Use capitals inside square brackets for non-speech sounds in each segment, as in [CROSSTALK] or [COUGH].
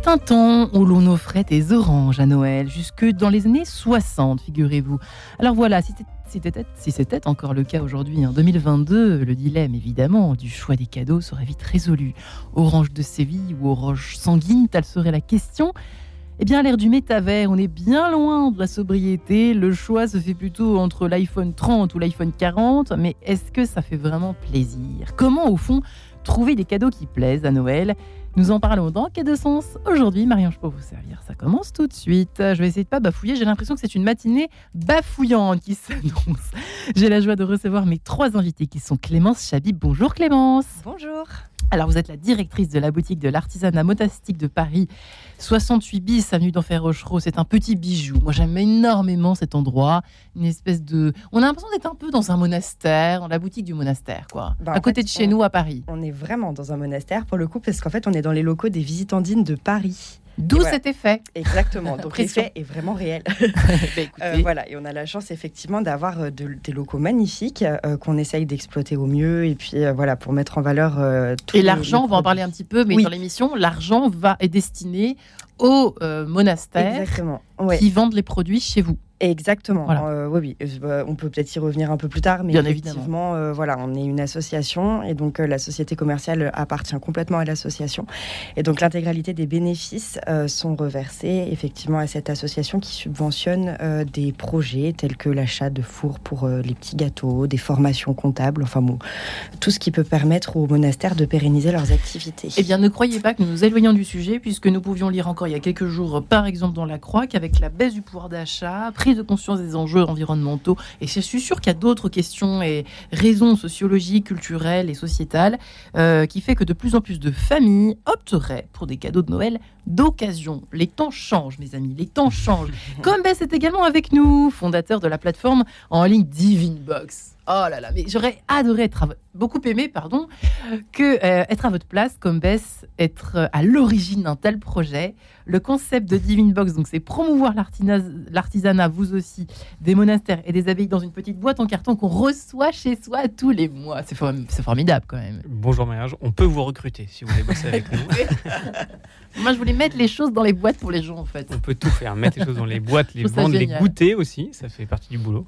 fut un temps où l'on offrait des oranges à Noël, jusque dans les années 60, figurez-vous. Alors voilà, si c'était encore le cas aujourd'hui, en 2022, le dilemme évidemment du choix des cadeaux serait vite résolu. Orange de Séville ou orange sanguine, telle serait la question. Eh bien, à l'ère du métavers, on est bien loin de la sobriété. Le choix se fait plutôt entre l'iPhone 30 ou l'iPhone 40. Mais est-ce que ça fait vraiment plaisir? Comment, au fond, trouver des cadeaux qui plaisent à Noël? Nous en parlons dans Quai de Sens. Aujourd'hui, Marion, je peux vous servir. Ça commence tout de suite. Je vais essayer de pas bafouiller. J'ai l'impression que c'est une matinée bafouillante qui [LAUGHS] s'annonce. J'ai la joie de recevoir mes trois invités qui sont Clémence Chabib. Bonjour Clémence. Bonjour. Alors, vous êtes la directrice de la boutique de l'artisanat motastique de Paris, 68 bis, avenue d'Enfer Rochereau. C'est un petit bijou. Moi, j'aime énormément cet endroit. Une espèce de. On a l'impression d'être un peu dans un monastère, dans la boutique du monastère, quoi. Bah, à côté fait, de chez on- nous, à Paris. On est vraiment dans un monastère pour le coup, parce qu'en fait, on est dans les locaux des visitandines de Paris. D'où voilà. cet effet. Exactement. [LAUGHS] Donc l'effet est vraiment réel. [LAUGHS] Bah, Euh, voilà, et on a la chance effectivement d'avoir euh, de- des locaux magnifiques euh, qu'on essaye d'exploiter au mieux, et puis voilà pour mettre en valeur. tous Et l'argent, on va en parler un petit peu, mais Oui. dans l'émission, l'argent va est destiné aux euh, monastères Exactement. Ouais. qui vendent les produits chez vous. Exactement. Voilà. Euh, oui, oui. Euh, on peut peut-être y revenir un peu plus tard, mais Bien effectivement, euh, voilà, on est une association et donc euh, la société commerciale appartient complètement à l'association. Et donc l'intégralité des bénéfices sont reversés effectivement à cette association qui subventionne des projets tels que l'achat de fours pour les petits gâteaux, des formations comptables, enfin bon, tout ce qui peut permettre aux monastères de pérenniser leurs activités. Eh bien, ne croyez pas que nous nous éloignons du sujet, puisque nous pouvions lire encore il y a quelques jours, par exemple dans La Croix, qu'avec la baisse du pouvoir d'achat, prise de conscience des enjeux environnementaux, et je suis sûr qu'il y a d'autres questions et raisons sociologiques, culturelles et sociétales, euh, qui fait que de plus en plus de familles opteraient pour des cadeaux de Noël d'occasion. Les temps changent, mes amis, les temps changent. [LAUGHS] Comme Bess est également avec nous, fondateur de la plateforme en ligne Divine Box. Oh là là, mais j'aurais adoré être à beaucoup aimé, pardon, que euh, être à votre place, comme Bess, être euh, à l'origine d'un tel projet. Le concept de Divine Box, donc, c'est promouvoir l'artisanat, vous aussi, des monastères et des abbayes dans une petite boîte en carton qu'on reçoit chez soi tous les mois. C'est for- c'est formidable quand même. Bonjour mariage, on peut vous recruter si vous voulez bosser avec nous. [LAUGHS] Moi, je voulais mettre les choses dans les boîtes pour les gens, en fait. On peut tout faire, mettre les choses dans les boîtes, les vendre, les goûter aussi, ça fait partie du boulot.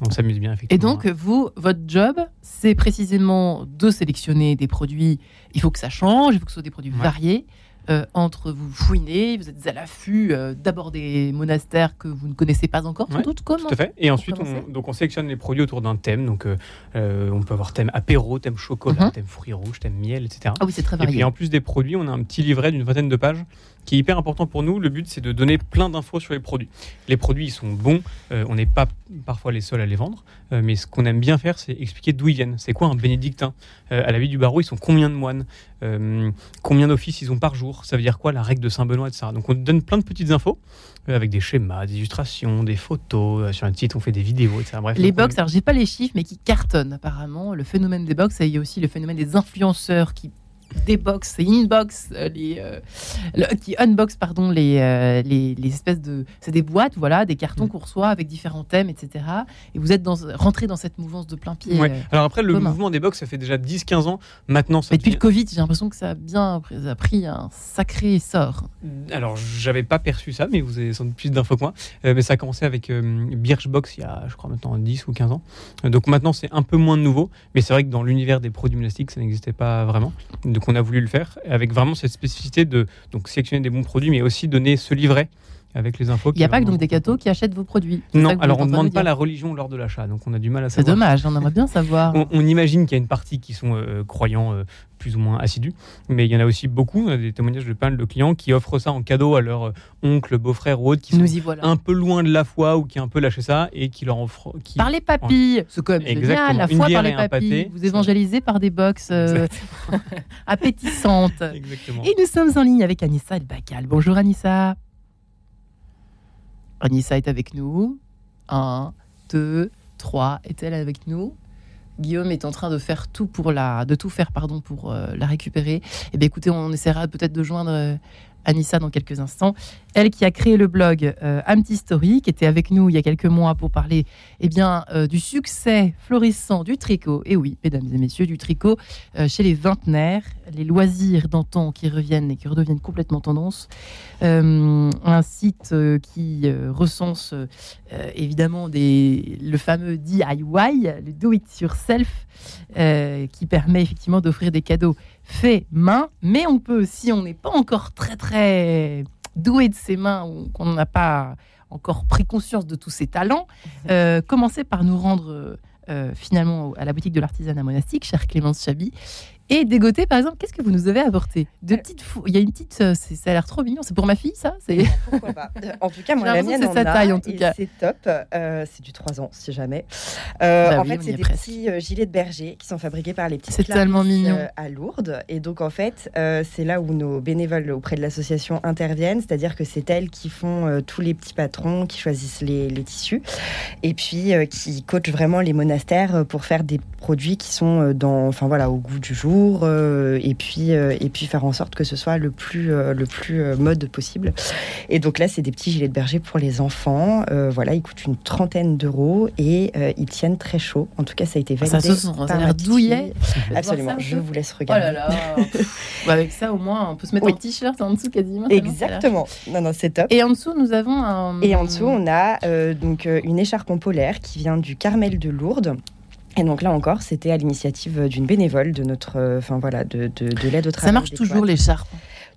On s'amuse bien Et effectivement. donc, vous, votre job, c'est précisément de sélectionner des produits. Il faut que ça change, il faut que ce soit des produits Ouais. variés. Euh, entre vous fouinez, vous êtes à l'affût euh, d'abord des monastères que vous ne connaissez pas encore, sans Ouais, doute. Comment Tout à fait. Et ensuite, on, donc on sélectionne les produits autour d'un thème. Donc, euh, on peut avoir thème apéro, thème chocolat, Mhm. thème fruits rouges, thème miel, etc. Ah oui, c'est très Et puis varié. en plus des produits, on a un petit livret d'une vingtaine de pages qui est hyper important pour nous. Le but, c'est de donner plein d'infos sur les produits. Les produits, ils sont bons. euh, on n'est pas parfois les seuls à les vendre. euh, mais ce qu'on aime bien faire, c'est expliquer d'où ils viennent. C'est quoi un bénédictin? Euh, À la vie du barreau, ils sont combien de moines? Euh, Combien d'offices ils ont par jour Ça veut dire quoi la règle de Saint-Benoît, etc. Donc on donne plein de petites infos euh, avec des schémas, des illustrations, des photos. euh, sur un site, on fait des vidéos, etc. Bref, Les donc on- box, alors j'ai pas les chiffres, mais qui cartonnent apparemment. Le phénomène des box, et il y a aussi le phénomène des influenceurs qui débox et inbox euh, les euh, le- qui unbox pardon les, euh, les, les espèces de c'est des boîtes voilà des cartons Mm. qu'on reçoit avec différents thèmes etc et vous êtes dans rentré dans cette mouvance de plein pied Ouais. euh. Alors après, le commun. mouvement des box, ça fait déjà 10-15 ans. Maintenant, ça mais depuis le devient- Covid j'ai l'impression que ça a bien ça a pris un sacré essor Alors, j'avais pas perçu ça, mais vous avez sans doute plus d'infos que moi. Mais ça a commencé avec Birchbox il y a, je crois, maintenant 10 ou 15 ans. Donc maintenant, c'est un peu moins de nouveau. Mais c'est vrai que dans l'univers des produits monastiques, ça n'existait pas vraiment. Donc on a voulu le faire avec vraiment cette spécificité de sélectionner des bons produits, mais aussi donner ce livret avec les infos. il n'y a pas que donc des cadeaux qui achètent vos produits C'est Non, alors on ne demande pas la religion lors de l'achat. Donc on a du mal à c'est savoir. dommage on aimerait bien [LAUGHS] savoir On, on imagine qu'il y a une partie qui sont euh, croyants euh, plus ou moins assidus, mais il y en a aussi beaucoup, on a des témoignages de mal de clients qui offrent ça en cadeau à leur euh, oncle, beau-frère ou autre qui sont nous y voilà un peu loin de la foi ou qui a un peu lâché ça et qui leur offre. Qui... Par les papilles, c'est quand même génial, la foi par les papilles. Vous évangélisez par des box euh, [LAUGHS] appétissantes. Exactement. Et nous sommes en ligne avec Anissa El Bacal. Bonjour Anissa. Anissa est avec nous. Un, deux, trois. Est-elle avec nous? Guillaume est en train de faire tout pour la, de tout faire pardon pour euh, la récupérer. Eh bien écoutez, on essaiera peut-être de joindre euh, Anissa dans quelques instants. Elle qui a créé le blog euh, Story, qui était avec nous il y a quelques mois pour parler eh bien, euh, du succès florissant du tricot. Et oui, mesdames et messieurs, du tricot euh, chez les vingtenaires, les loisirs d'antan qui reviennent et qui redeviennent complètement tendance. Euh, un site qui recense évidemment des, le fameux DIY, le Do It Yourself, qui permet effectivement d'offrir des cadeaux faits main, mais on peut, si on n'est pas encore très très doué de ses mains ou qu'on n'a pas encore pris conscience de tous ses talents, euh, commencer par nous rendre euh, euh, finalement à la boutique de l'artisanat monastique, chère Clémence Chabi, et dégoter par exemple, qu'est-ce que vous nous avez apporté De petites fou- Il y a une petite, euh, ça a l'air trop mignon, c'est pour ma fille ça c'est... [LAUGHS] Pourquoi pas En tout cas, moi, la mienne c'est sa taille, en tout cas. C'est top. Euh, c'est du 3 ans, si jamais. Euh, Bah en oui, fait, c'est est des presque. petits euh, gilets de berger qui sont fabriqués par les petites C'est tellement mignon. euh, à Lourdes. Et donc, en fait, euh, c'est là où nos bénévoles auprès de l'association interviennent. C'est-à-dire que c'est elles qui font euh, tous les petits patrons, qui choisissent les, les tissus et puis euh, qui coachent vraiment les monastères euh, pour faire des produits qui sont euh, dans, enfin voilà, au goût du jour euh, et puis euh, et puis faire en sorte que ce soit le plus euh, le plus mode possible. Et donc là, c'est des petits gilets de berger pour les enfants. Voilà, ils coûtent une trentaine d'euros et ils tiennent très chaud. En tout cas, ça a été Ça validé. se sent, ça a par l'air douillet. Absolument. Un Je vous laisse Oh regarder. là là [LAUGHS] Pff, bah, Avec ça au moins on peut se mettre Oui. en t-shirt en dessous quasiment. Exactement. Non, non, c'est top. Et en dessous, nous avons un. Et en dessous, on a euh, donc une écharpe en polaire qui vient du Carmel de Lourdes. Et donc là encore, c'était à l'initiative d'une bénévole de notre, euh, enfin voilà, de, de, de l'aide au travail. Ça marche toujours l'écharpe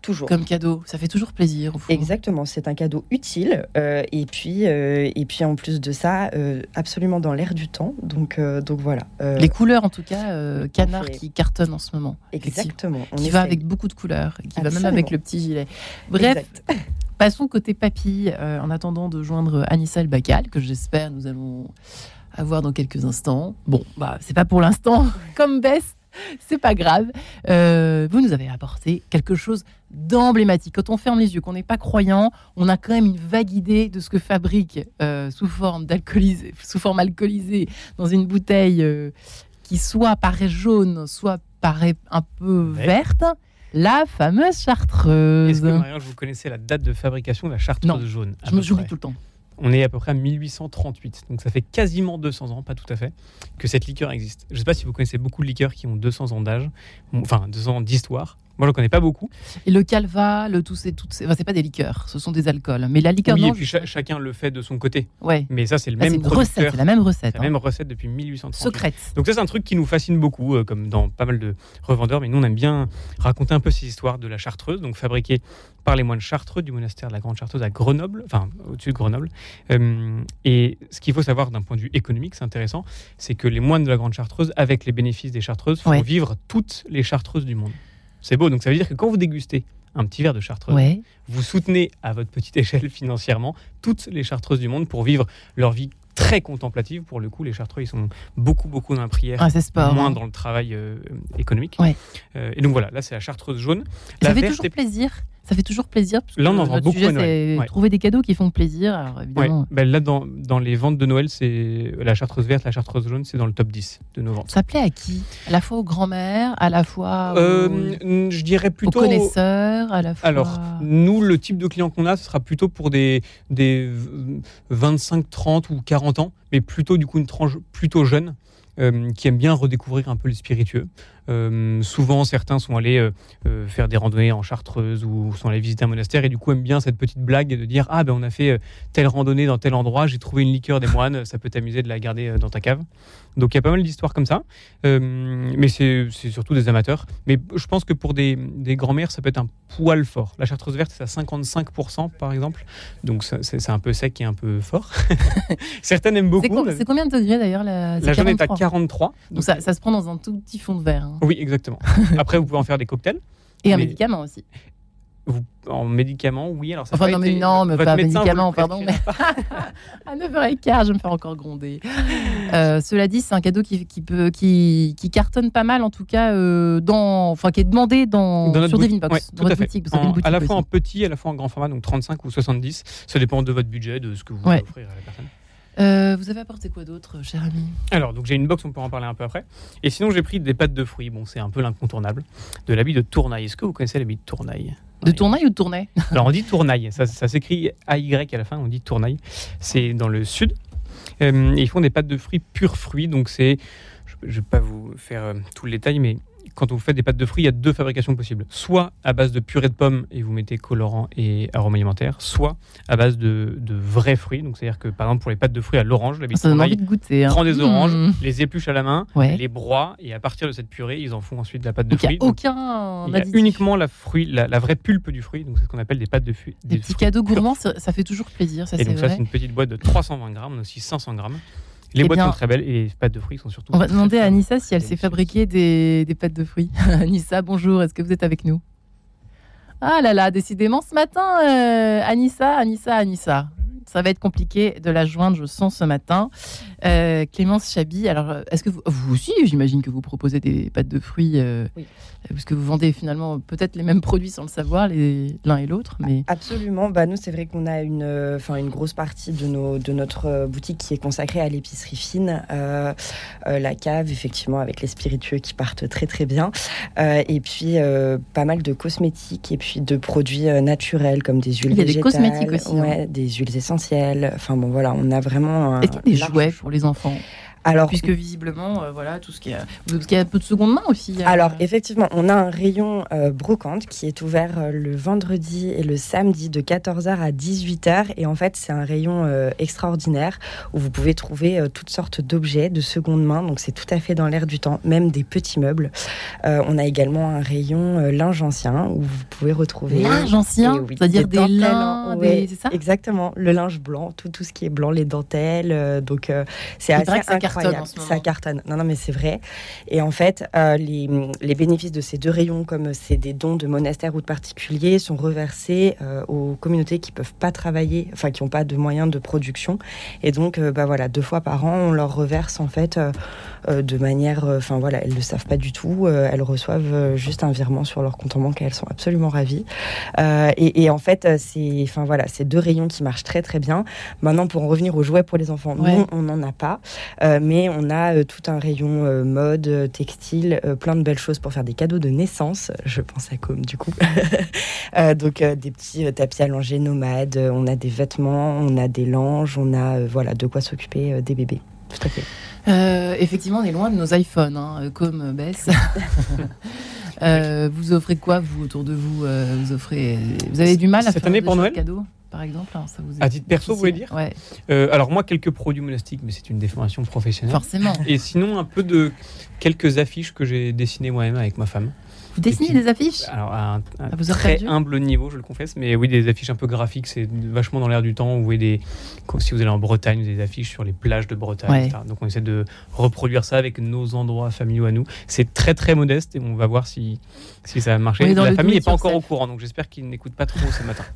toujours. comme cadeau. Ça fait toujours plaisir au fond. Exactement, c'est un cadeau utile euh, et puis euh, et puis en plus de ça, euh, absolument dans l'air du temps. Donc donc voilà. Les couleurs en tout cas, canard qui cartonne en ce moment. exactement. on Qui va avec beaucoup de couleurs, qui va même avec le petit gilet. Bref, Exact. passons côté papy, en attendant de joindre Anissa El Bacal, que j'espère nous allons avoir dans quelques instants. Bon, bah c'est pas pour l'instant [LAUGHS] comme baisse, c'est pas grave. Euh, vous nous avez apporté quelque chose d'emblématique. Quand on ferme les yeux, qu'on n'est pas croyant, on a quand même une vague idée de ce que fabrique euh, sous forme d'alcoolisé, sous forme alcoolisée dans une bouteille euh, qui soit paraît jaune, soit paraît un peu Ouais. verte. La fameuse chartreuse. Est-ce que, Marianne, vous connaissez la date de fabrication de la chartreuse Non. jaune à Je me j'oublie tout le temps. On est à peu près à 1838, donc ça fait quasiment 200 ans, pas tout à fait, que cette liqueur existe. Je ne sais pas si vous connaissez beaucoup de liqueurs qui ont 200 ans d'âge, enfin 200 ans d'histoire. Moi, je ne connais pas beaucoup. Et le calva, le tout, c'est tout, c'est enfin, c'est pas des liqueurs, ce sont des alcools. Mais la liqueur, oui, non, et puis cha- chacun le fait de son côté. ouais. Mais ça, c'est le Là, c'est même une recette, c'est la même recette. la même recette depuis 1838. Secrète. Donc ça, c'est un truc qui nous fascine beaucoup, euh, comme dans pas mal de revendeurs. Mais nous, on aime bien raconter un peu ces histoires de la chartreuse, donc fabriquée par les moines chartreux du monastère de la Grande Chartreuse à Grenoble, enfin au-dessus de Grenoble. Euh, et ce qu'il faut savoir d'un point de vue économique, c'est intéressant, c'est que les moines de la Grande Chartreuse, avec les bénéfices des chartreuses, font Ouais. vivre toutes les chartreuses du monde. C'est beau, donc ça veut dire que quand vous dégustez un petit verre de chartreuse, Ouais. vous soutenez à votre petite [LAUGHS] échelle financièrement toutes les chartreuses du monde pour vivre leur vie très contemplative. Pour le coup, les chartreux, ils sont beaucoup, beaucoup dans la prière, Ah, sport. moins hein. dans le travail euh, économique. Ouais. Euh, et donc voilà, là, c'est la chartreuse jaune. Ça La fait verte toujours est- plaisir. Ça fait toujours plaisir. parce Là, on en vend beaucoup sujet, à Noël. c'est Ouais. trouver des cadeaux qui font plaisir. Alors, Ouais. évidemment, Ben là, dans, dans les ventes de Noël, c'est la chartreuse verte, la chartreuse jaune, c'est dans le top 10 de nos ventes. ça plaît à qui? À la fois aux grands-mères, à la fois aux, Euh, je dirais aux plutôt. connaisseurs, à la fois. Alors, nous, le type de client qu'on a, ce sera plutôt pour des, des 25, 30 ou 40 ans, mais plutôt du coup une tranche plutôt jeune, euh, qui aime bien redécouvrir un peu le spiritueux. Euh, souvent, certains sont allés euh, euh, faire des randonnées en Chartreuse ou sont allés visiter un monastère et du coup aiment bien cette petite blague de dire Ah, ben on a fait telle randonnée dans tel endroit, j'ai trouvé une liqueur des moines, ça peut t'amuser de la garder dans ta cave. Donc il y a pas mal d'histoires comme ça, Euh, mais c'est surtout des amateurs. Mais je pense que pour des, des grands-mères, ça peut être un poil fort. La Chartreuse verte, c'est à 55% par exemple, donc c'est un peu sec et un peu fort. [LAUGHS] Certaines aiment beaucoup. c'est combien de degrés d'ailleurs la, la jaune est à 43. 43. Donc ça, ça se prend dans un tout petit fond de verre. hein. Oui, exactement. [LAUGHS] Après, vous pouvez en faire des cocktails. Et un Mais- médicament aussi. Vous, en médicaments, oui. Alors ça Enfin, non, mais été- non, mais votre pas médicaments, pardon, prescrira [LAUGHS] [LAUGHS] À 9h15, je me faire encore gronder. Euh, cela dit, c'est un cadeau qui, qui peut, qui, qui cartonne pas mal, en tout cas, euh, dans, enfin, qui est demandé dans, sur boutique. Divine Box, Ouais, dans tout à votre boutique. En- boutique à la fois en petit, à la fois en grand format, donc 35 ou 70. Ça dépend de votre budget, de ce que vous Ouais. offrir à la personne. Euh, vous avez apporté quoi d'autre, cher ami? Alors, donc j'ai une box, on peut en parler un peu après. Et sinon, j'ai pris des pâtes de fruits. Bon, c'est un peu l'incontournable. De l'habit de tournaille. Est-ce que vous connaissez l'habit de tournaille? De tournaille ou de tournai? [LAUGHS] Alors, on dit tournaille. Ça, ça s'écrit AY à la fin, on dit tournaille. C'est dans le sud. Euh, ils font des pâtes de fruits purs fruits. Donc, c'est. Je ne vais pas vous faire euh, tout le détail, mais quand vous faites des pâtes de fruits, il y a deux fabrications possibles. Soit à base de purée de pommes et vous mettez colorant et arôme alimentaire, soit à base de, de vrais fruits. Donc c'est-à-dire que par exemple pour les pâtes de fruits à l'orange, la Ça donne envie de goûter. hein. prend des oranges, Mmh. les épluche à la main, Ouais. les broie et à partir de cette purée, ils en font ensuite de la pâte de Donc il n'y fruits. a Donc, aucun il y a uniquement la, fruit, la, la vraie pulpe du fruit, donc c'est ce qu'on appelle des pâtes de fruits. Des petits cadeaux gourmands, ça, ça fait toujours plaisir, ça Et donc ça c'est une petite boîte de 320 grammes, aussi 500 grammes. Les Eh boîtes bien, sont très belles et les pâtes de fruits sont surtout. On va demander à Anissa si elle sait fabriquer des, des pâtes de fruits. [LAUGHS] Anissa, bonjour, est-ce que vous êtes avec nous? Ah là là, décidément ce matin, euh, Anissa, Anissa, Anissa. Ça va être compliqué de la joindre, je sens, ce matin. Euh, Clémence Chabi, alors euh, est-ce que vous, vous aussi, j'imagine que vous proposez des pâtes de fruits, euh, Oui. parce que vous vendez finalement peut-être les mêmes produits sans le savoir, l'un et l'autre, mais Absolument. Bah, nous, c'est vrai qu'on a une, euh, enfin, une grosse partie de, nos, de notre boutique qui est consacrée à l'épicerie fine. La cave, effectivement, avec les spiritueux qui partent très, très bien. Et puis, pas mal de cosmétiques et puis de produits naturels comme des huiles Il y a des cosmétiques aussi, hein. Ouais, des huiles essentielles. Enfin, bon, voilà, on a vraiment un. des jouets. Pour les enfants Alors, Puisque visiblement, euh, voilà, tout ce qui est. A un peu de seconde main aussi. euh, Alors effectivement, on a un rayon euh, brocante qui est ouvert euh, le vendredi et le samedi de 14h à 18h. Et en fait, c'est un rayon extraordinaire où vous pouvez trouver toutes sortes d'objets de seconde main. Donc c'est tout à fait dans l'air du temps, même des petits meubles. On a également un rayon linge ancien où vous pouvez retrouver... Linge ancien, Et oui, c'est-à-dire des lins, hein, des- ouais, c'est ça? Exactement, le linge blanc, tout, tout ce qui est blanc, les dentelles. donc c'est assez paraît que ça cartonne incroyable. en ce moment. Ça cartonne. Non, non, mais c'est vrai. Et en fait, euh, les, les bénéfices de ces deux rayons, comme c'est des dons de monastères ou de particuliers, sont reversés euh, aux communautés qui peuvent pas travailler, enfin qui n'ont pas de moyens de production. Et donc, euh, bah voilà, deux fois par an, on leur reverse en fait de manière, enfin voilà, elles le savent pas du tout. elles reçoivent juste un virement sur leur compte en banque et elles sont absolument ravies. Et, et en fait, c'est, enfin voilà, c'est deux rayons qui marchent très très bien. Maintenant, pour en revenir aux jouets pour les enfants, Ouais. non, on n'en a pas, Euh, mais on a euh, tout un rayon euh, mode, euh, textile, euh, plein de belles choses pour faire des cadeaux de naissance. Je pense à Com du coup. [LAUGHS] Euh, donc euh, des petits euh, tapis allongés nomades. euh, on a des vêtements, on a des langes, on a euh, voilà de quoi s'occuper euh, des bébés. Tout à fait. Euh, effectivement, on est loin de nos iPhones, hein, comme Bess. [LAUGHS] Euh, vous offrez quoi, vous, autour de vous Vous offrez. Vous avez du mal à Cette faire année, des pour Noël? cadeaux, par exemple hein, ça vous est À titre perso, vous voulez dire Ouais, Euh, alors moi, quelques produits monastiques, mais c'est une déformation professionnelle. forcément. Et sinon, un peu de quelques affiches que j'ai dessinées moi-même avec ma femme. Vous dessinez puis- des affiches Alors à un, très humble niveau, je le confesse, mais oui, des affiches un peu graphiques, c'est vachement dans l'air du temps. Vous voyez des, comme si vous allez en Bretagne, des affiches sur les plages de Bretagne. Ouais. etc. Donc on essaie de reproduire ça avec nos endroits familiaux à nous. C'est très très modeste et on va voir si, si ça va marcher. La le famille n'est pas encore au courant, donc j'espère qu'ils n'écoutent pas trop ce matin. [LAUGHS]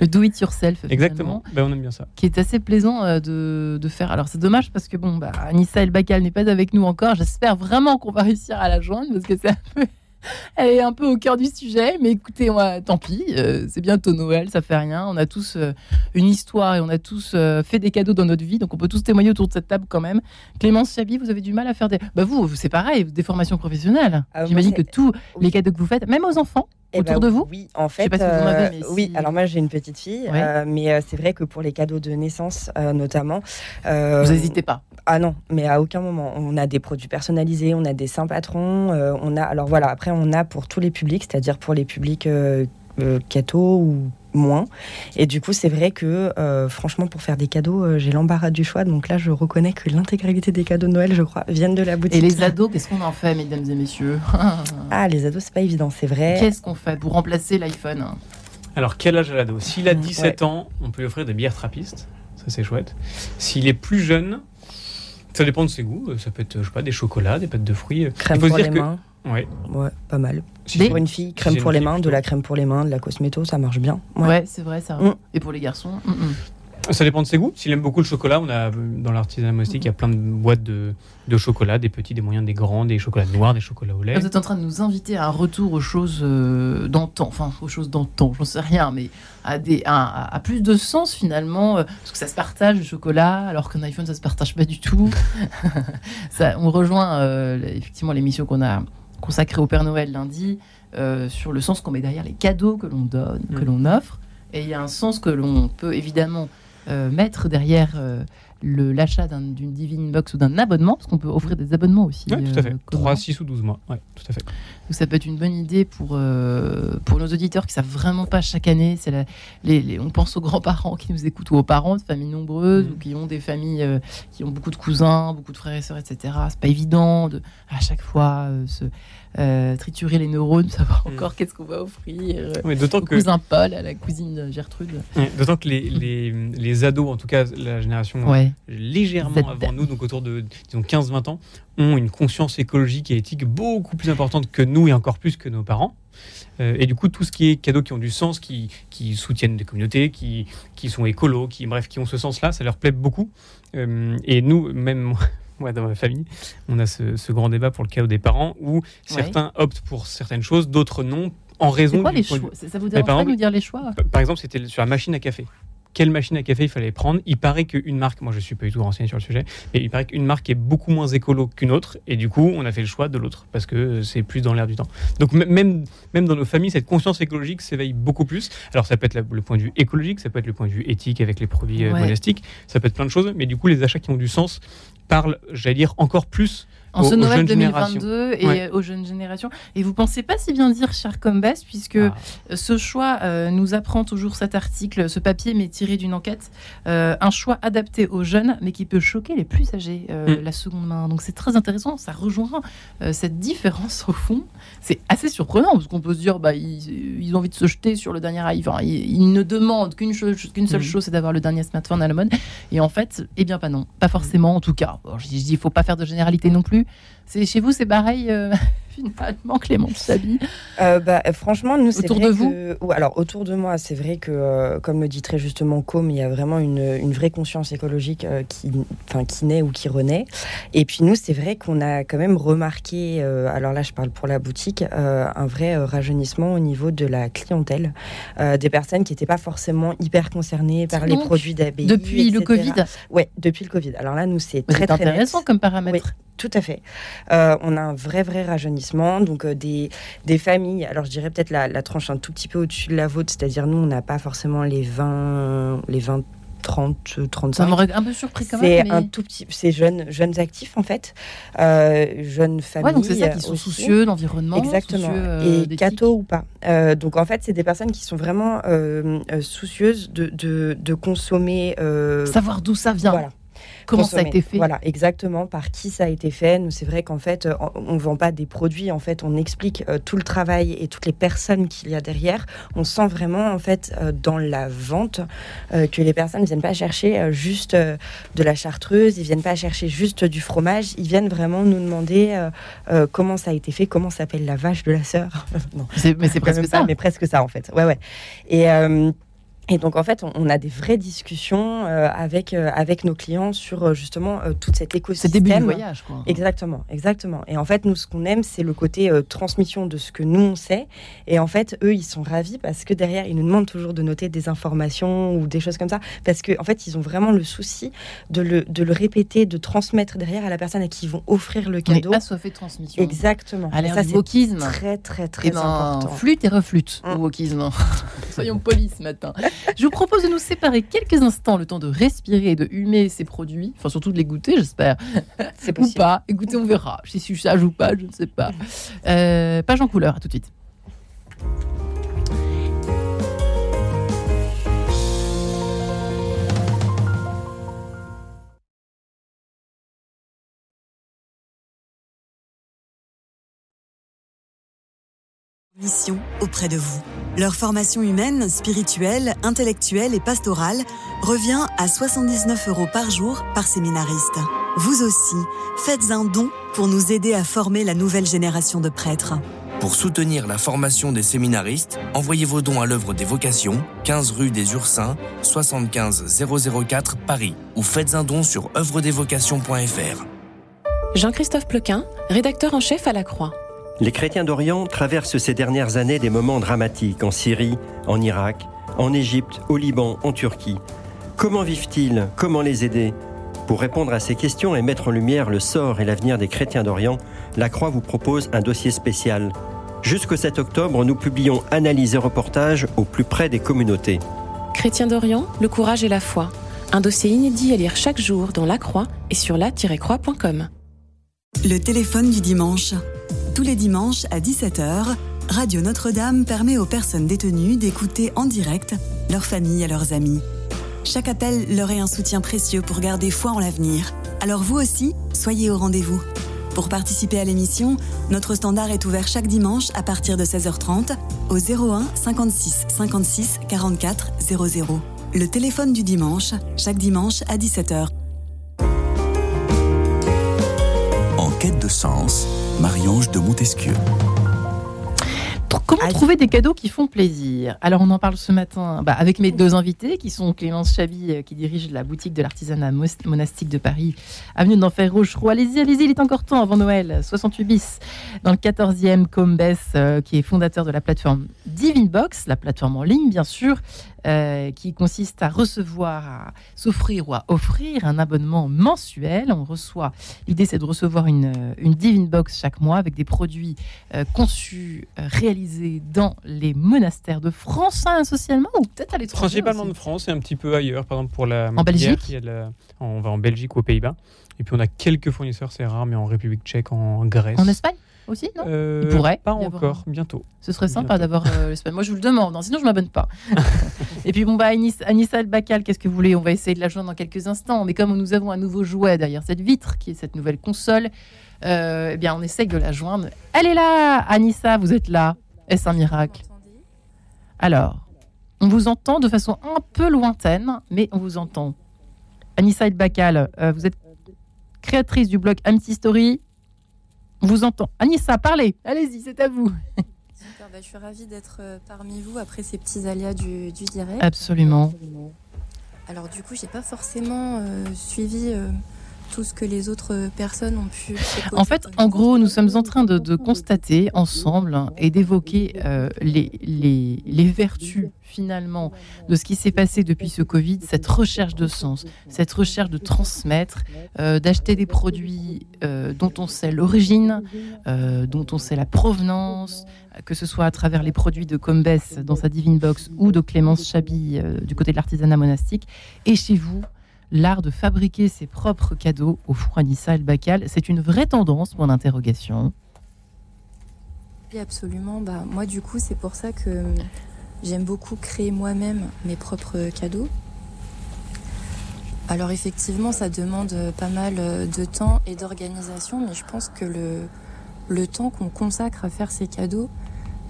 Le do it yourself. Exactement, ben, on aime bien ça. qui est assez plaisant euh, de, de faire. Alors c'est dommage parce que bon, bah, Anissa El Bakal n'est pas avec nous encore. J'espère vraiment qu'on va réussir à la joindre parce que c'est un peu. [LAUGHS] Elle est un peu au cœur du sujet, mais écoutez, moi, tant pis, euh, c'est bientôt Noël, ça fait rien. On a tous euh, une histoire et on a tous euh, fait des cadeaux dans notre vie, donc on peut tous témoigner autour de cette table quand même. Clémence Chabi, vous avez du mal à faire des. Bah vous, vous, c'est pareil, des formations professionnelles. Ah, J'imagine que tous oui. les cadeaux que vous faites, même aux enfants, Eh autour ben, de vous Oui, en sais fait. pas si vous en avez, mais oui, si- alors moi j'ai une petite fille, euh, mais euh, c'est vrai que pour les cadeaux de naissance euh, notamment. euh, vous n'hésitez pas. Ah non, mais à aucun moment. On a des produits personnalisés, on a des saints patrons, on a. Alors voilà, après on a pour tous les publics, c'est-à-dire pour les publics euh, cathos ou moins. Et du coup, c'est vrai que euh, franchement, pour faire des cadeaux, euh, j'ai l'embarras du choix. Donc là, je reconnais que l'intégralité des cadeaux de Noël, je crois, viennent de la boutique. Et les ados, qu'est-ce qu'on en fait, mesdames et messieurs [LAUGHS] Ah, les ados, c'est pas évident, c'est vrai. Qu'est-ce qu'on fait pour remplacer l'iPhone Alors, quel âge a l'ado? S'il a Mm, 17 ans, on peut lui offrir des bières trappistes. Ça, c'est chouette. S'il est plus jeune, ça dépend de ses goûts. Ça peut être, je sais pas, des chocolats, des pâtes de fruits. Crème Il faut se pour dire les que- mains. Ouais. Ouais, pas mal. Si Des- c'est- Pour une fille, crème pour les mains, de la crème pour les mains, de la cosméto, ça marche bien. Ouais, c'est vrai ça. Mm. Et pour les garçons mm, mm. Ça dépend de ses goûts. S'il aime beaucoup le chocolat, on a dans l'artisanat moustique, il y a plein de boîtes de, de chocolat, des petits, des moyens, des grands, des chocolats noirs, des chocolats au lait. Vous êtes en train de nous inviter à un retour aux choses euh, d'antan, enfin aux choses d'antan, j'en sais rien, mais à, des, à, à plus de sens finalement, euh, parce que ça se partage le chocolat, alors qu'un iPhone ça se partage pas du tout. [LAUGHS] ça, on rejoint euh, effectivement l'émission qu'on a consacrée au Père Noël lundi euh, sur le sens qu'on met derrière les cadeaux que l'on donne, que Mm. l'on offre, et il y a un sens que l'on peut évidemment euh, mettre derrière. euh, le- l'achat d'un- d'une Divine Box ou d'un abonnement, parce qu'on peut offrir des abonnements aussi. Oui, tout à fait. euh, 3, communs. 6 ou 12 mois. Ouais, tout à fait. Donc ça peut être une bonne idée pour, euh, pour nos auditeurs qui savent vraiment pas chaque année. La- les, les- on pense aux grands-parents qui nous écoutent ou aux parents de familles nombreuses Mhm. ou qui ont des familles euh, qui ont beaucoup de cousins, beaucoup de frères et sœurs, etc. C'est pas évident de à chaque fois euh, se euh, triturer les neurones, [LAUGHS] savoir Mhm. encore qu'est-ce qu'on va offrir. euh, Oui, Au que, cousin Paul, à la cousine Gertrude. d'autant que les, les, les ados, en tout cas la génération Ouais. légèrement avant nous, donc autour de disons 15-20 ans, ont une conscience écologique et éthique beaucoup plus importante que nous et encore plus que nos parents. Euh, et du coup, tout ce qui est cadeaux qui ont du sens, qui, qui soutiennent des communautés, qui, qui sont écolos, qui, bref, qui ont ce sens-là, ça leur plaît beaucoup. Euh, et nous, même moi, [LAUGHS] moi, dans ma famille, on a ce, ce grand débat pour le cadeau des parents où certains optent pour certaines choses, d'autres non, en raison quoi du les choix Ça ça vous par dérange pas de nous dire les choix Par exemple, c'était sur la machine à café. Quelle machine à café il fallait prendre? Il paraît qu'une marque, moi je suis pas du tout renseigné sur le sujet, mais il paraît qu'une marque est beaucoup moins écolo qu'une autre, et du coup on a fait le choix de l'autre parce que c'est plus dans l'air du temps. Donc même même dans nos familles, cette conscience écologique s'éveille beaucoup plus. Alors ça peut être le point de vue écologique, ça peut être le point de vue éthique avec les produits euh, Ouais. monastiques, ça peut être plein de choses, mais du coup les achats qui ont du sens parlent, j'allais dire encore plus En ce Noël jeunes 2022 et Ouais. aux jeunes générations. Et vous pensez pas si bien dire, cher Combes, puisque Ah. ce choix euh, nous apprend toujours cet article, ce papier, mais tiré d'une enquête, euh, un choix adapté aux jeunes, mais qui peut choquer les plus âgés, euh, Mm. la seconde main. Donc c'est très intéressant, ça rejoint euh, cette différence au fond. C'est assez surprenant, parce qu'on peut se dire, bah, ils, ils ont envie de se jeter sur le dernier iPhone. Ils, ils ne demandent qu'une qu'une seule Mm. chose, c'est d'avoir le dernier smartphone à la mode. Et en fait, eh bien pas non, pas forcément en tout cas. Alors, je dis, je dis, il faut pas faire de généralité non plus. Chez vous, c'est pareil euh, finalement, Clément Sabi. Euh, bah, franchement, nous, c'est Autour vrai de vous que- ou alors autour de moi, c'est vrai que, euh, comme le dit très justement Com, il y a vraiment une, une vraie conscience écologique euh, qui, qui naît ou qui renaît. Et puis nous, c'est vrai qu'on a quand même remarqué, euh, alors là, je parle pour la boutique, euh, un vrai rajeunissement au niveau de la clientèle, des personnes qui n'étaient pas forcément hyper concernées par les produits d'abbaye. Depuis le. Covid, Ouais, depuis le Covid. Alors là, nous, c'est très très net. intéressant comme paramètre. Tout à fait. On a un vrai, vrai rajeunissement. Donc, euh, des, des familles, alors je dirais peut-être la, la tranche un tout petit peu au-dessus de la vôtre, c'est-à-dire nous, on n'a pas forcément les 20, les 20 30, euh, Ça 35. m'aurait un peu surpris quand C'est même. un mais- tout petit, c'est jeunes, jeunes actifs en fait, euh, jeunes familles. Ouais, donc c'est ça qui sont aussi. soucieux d'environnement, Exactement. soucieux, euh, et catho ou pas. Euh, donc en fait, c'est des personnes qui sont vraiment euh, euh, soucieuses de, de, de consommer. euh, Savoir d'où ça vient, voilà. Comment ça a été fait. Voilà, exactement, par qui ça a été fait. Nous, c'est vrai qu'en fait, euh, on ne vend pas des produits, en fait, on explique euh, tout le travail et toutes les personnes qu'il y a derrière. On sent vraiment, en fait, euh, dans la vente, euh, que les personnes ne viennent pas chercher juste de la chartreuse, ils viennent pas chercher juste du fromage, ils viennent vraiment nous demander comment ça a été fait, comment s'appelle la vache de la sœur. [LAUGHS] non, Mais c'est presque pas, ça. mais presque ça en fait. Ouais, ouais. Et, et donc en fait, on, a des vraies discussions euh, avec, euh, avec nos clients sur euh, justement euh, toute cette C'est écosystème. le début du voyage, quoi. Exactement, exactement. Et en fait, nous, ce qu'on aime, c'est le côté euh, transmission de ce que nous, on sait. Et en fait, eux, ils sont ravis parce que derrière, ils nous demandent toujours de noter des informations ou des choses comme ça. Parce qu'en en fait, ils ont vraiment le souci de le, de le répéter, de transmettre derrière à la personne à qui ils vont offrir le cadeau. assoiffé de transmission. Exactement. À Et l'ère ça, du c'est wokisme. très, très, très Eh ben, important. flûte et reflûte Mm. au wokisme. [LAUGHS] Soyons polis ce matin. [LAUGHS] Je vous propose de nous séparer quelques instants, le temps de respirer et de humer ces produits, enfin surtout de les goûter, j'espère. C'est Ou pas. Écoutez, on verra. Si je suis sage ou pas, je ne sais pas. Euh, page en couleur, à tout de suite. mission auprès de vous. Leur formation humaine, spirituelle, intellectuelle et pastorale revient à 79 euros par jour par séminariste. Vous aussi, faites un don pour nous aider à former la nouvelle génération de prêtres. Pour soutenir la formation des séminaristes, envoyez vos dons à l'œuvre des vocations, 15 rue des Ursins, 75 004 Paris, ou faites un don sur œuvredesvocations.fr. Jean-Christophe Plequin, rédacteur en chef à la Croix. Les chrétiens d'Orient traversent ces dernières années des moments dramatiques en Syrie, en Irak, en Égypte, au Liban, en Turquie. Comment vivent-ils? Comment les aider? Pour répondre à ces questions et mettre en lumière le sort et l'avenir des chrétiens d'Orient, la Croix vous propose un dossier spécial Jusqu'au 7 octobre, nous publions analyses et reportages au plus près des communautés. Chrétiens d'Orient, le courage et la foi. Un dossier inédit à lire chaque jour dans La Croix et sur la-croix.com. Le téléphone du dimanche. Tous les dimanches à 17h, Radio Notre-Dame permet aux personnes détenues d'écouter en direct leur famille et leurs amis. Chaque appel leur est un soutien précieux pour garder foi en l'avenir. Alors vous aussi, soyez au rendez-vous. Pour participer à l'émission, notre standard est ouvert chaque dimanche à partir de 16h30 au 01 56 56 44 00. Le téléphone du dimanche, chaque dimanche à 17h. En quête de sens, Marie-Ange de Montesquieu. Comment trouver des cadeaux qui font plaisir? Alors, on en parle ce matin bah, avec mes deux invités, qui sont Clémence Chabi, euh, qui dirige la boutique de l'artisanat monastique de Paris, avenue d'Enfer Rochereau. Allez-y, allez-y, il est encore temps avant Noël, 68 bis, dans le 14e, Combes, euh, qui est fondateur de la plateforme Divine Box, la plateforme en ligne, bien sûr, euh, qui consiste à recevoir, à s'offrir ou à offrir un abonnement mensuel. On reçoit, l'idée c'est de recevoir une, une, Divine Box chaque mois avec des produits euh, conçus, euh, réalisés dans les monastères de France, hein, socialement, ou peut-être à l'étranger. Principalement de France et un petit peu ailleurs, par exemple pour la. En Belgique On va en Belgique ou aux Pays-Bas. Et puis on a quelques fournisseurs, c'est rare, mais en République tchèque, en Grèce. En Espagne? Aussi, non euh, Il pourrait. Pas encore, bientôt. Ce serait sympa d'avoir euh, l'Espagne. Moi, je vous le demande, hein, sinon je m'abonne pas. [LAUGHS] et puis, bon, bah, Anissa El qu'est-ce que vous voulez? On va essayer de la joindre dans quelques instants. Mais comme nous avons un nouveau jouet derrière cette vitre, qui est cette nouvelle console, euh, eh bien, on essaye de la joindre. Elle est là Anissa, vous êtes là. Est-ce un miracle? Alors, on vous entend de façon un peu lointaine, mais on vous entend. Anissa El euh, vous êtes créatrice du blog Amity Story, on vous entend. Anissa, parlez. Allez-y, c'est à vous. Super, bah, je suis ravie d'être euh, parmi vous après ces petits aléas du, direct. Absolument. Alors du coup, j'ai pas forcément euh, suivi euh, tout ce que les autres personnes ont pu. En fait, en gros, nous sommes en train de, constater ensemble et d'évoquer les, les, les, vertus finalement de ce qui s'est passé depuis ce Covid, cette recherche de sens, cette recherche de transmettre, euh, d'acheter des produits euh, dont on sait l'origine, euh, dont on sait la provenance, que ce soit à travers les produits de Combes dans sa Divine Box ou de Clémence Chabi du côté de l'artisanat monastique, et chez vous l'art de fabriquer ses propres cadeaux au Froidissa El Bacal. C'est une vraie tendance, mon interrogation. Oui, absolument. Bah, moi, du coup, c'est pour ça que J'aime beaucoup créer moi-même mes propres cadeaux. Alors effectivement, ça demande pas mal de temps et d'organisation, mais je pense que le, le temps qu'on consacre à faire ces cadeaux,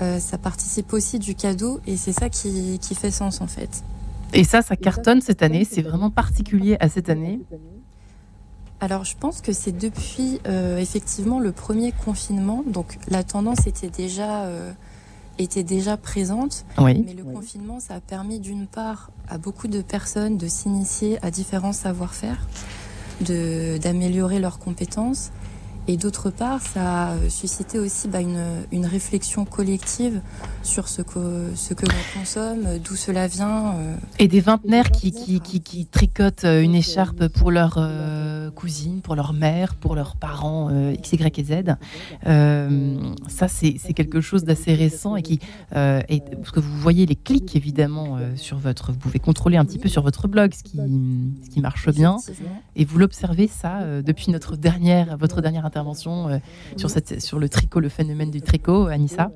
euh, ça participe aussi du cadeau et c'est ça qui, qui, fait sens en fait. Et ça, ça cartonne cette année, c'est vraiment particulier à cette année. Alors je pense que c'est depuis euh, effectivement le premier confinement, donc la tendance était déjà... Euh, était déjà présente. Mais le confinement, ça a permis d'une part à beaucoup de personnes de s'initier à différents savoir-faire, d'améliorer leurs compétences et d'autre part, ça a suscité aussi bah, une, une, réflexion collective sur ce que, ce que l'on consomme, d'où cela vient. Euh. Et des vingtenaires qui, qui, qui, qui, tricotent euh, une écharpe pour leur euh, cousine, pour leur mère, pour leurs parents X, Y et Z. ça, c'est quelque chose d'assez récent et qui. est, parce que vous voyez les clics, évidemment, sur votre. Vous pouvez contrôler un petit peu sur votre blog ce qui, ce qui marche bien. Et vous l'observez, ça, depuis notre dernière, votre dernière intervention euh, sur, cette, sur le tricot, le phénomène du tricot, Anissa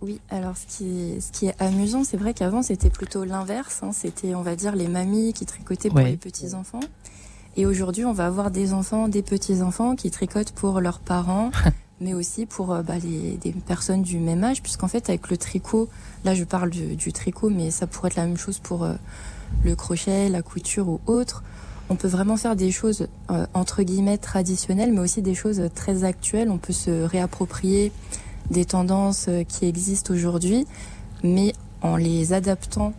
Oui, alors ce qui est, ce qui est amusant, c'est vrai qu'avant c'était plutôt l'inverse. Hein. c'était, on va dire, les mamies qui tricotaient pour les petits-enfants. Et aujourd'hui, on va avoir des enfants, des petits-enfants qui tricotent pour leurs parents, [LAUGHS] mais aussi pour euh, bah, les, des personnes du même âge, puisqu'en fait, avec le tricot, là je parle du, tricot, mais ça pourrait être la même chose pour euh, le crochet, la couture ou autre on peut vraiment faire des choses euh, entre guillemets traditionnelles, mais aussi des choses très actuelles. On peut se réapproprier des tendances qui existent aujourd'hui, mais en les adaptant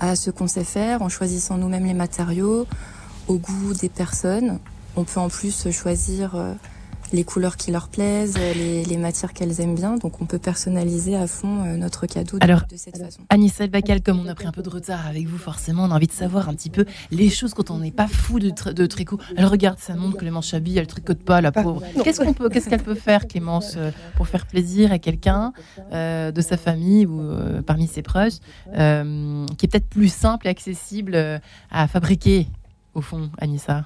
à ce qu'on sait faire, en choisissant nous-mêmes les matériaux, au goût des personnes. On peut en plus choisir les couleurs qui leur plaisent, les, matières qu'elles aiment bien. Donc on peut personnaliser à fond euh, notre cadeau de, Alors, de cette façon. Anissa Bacal, comme on a pris un peu de retard avec vous, forcément, on a envie de savoir un petit peu les choses quand on n'est pas fou de, de, tricot. Elle regarde sa montre, Clémence Chabi, elle tricote pas, la pauvre. Qu'est-ce qu'on peut, qu'est-ce qu'elle peut faire, Clémence, euh, pour faire plaisir à quelqu'un euh, de sa famille ou parmi ses proches, qui est peut-être plus simple et accessible à fabriquer, au fond, Anissa?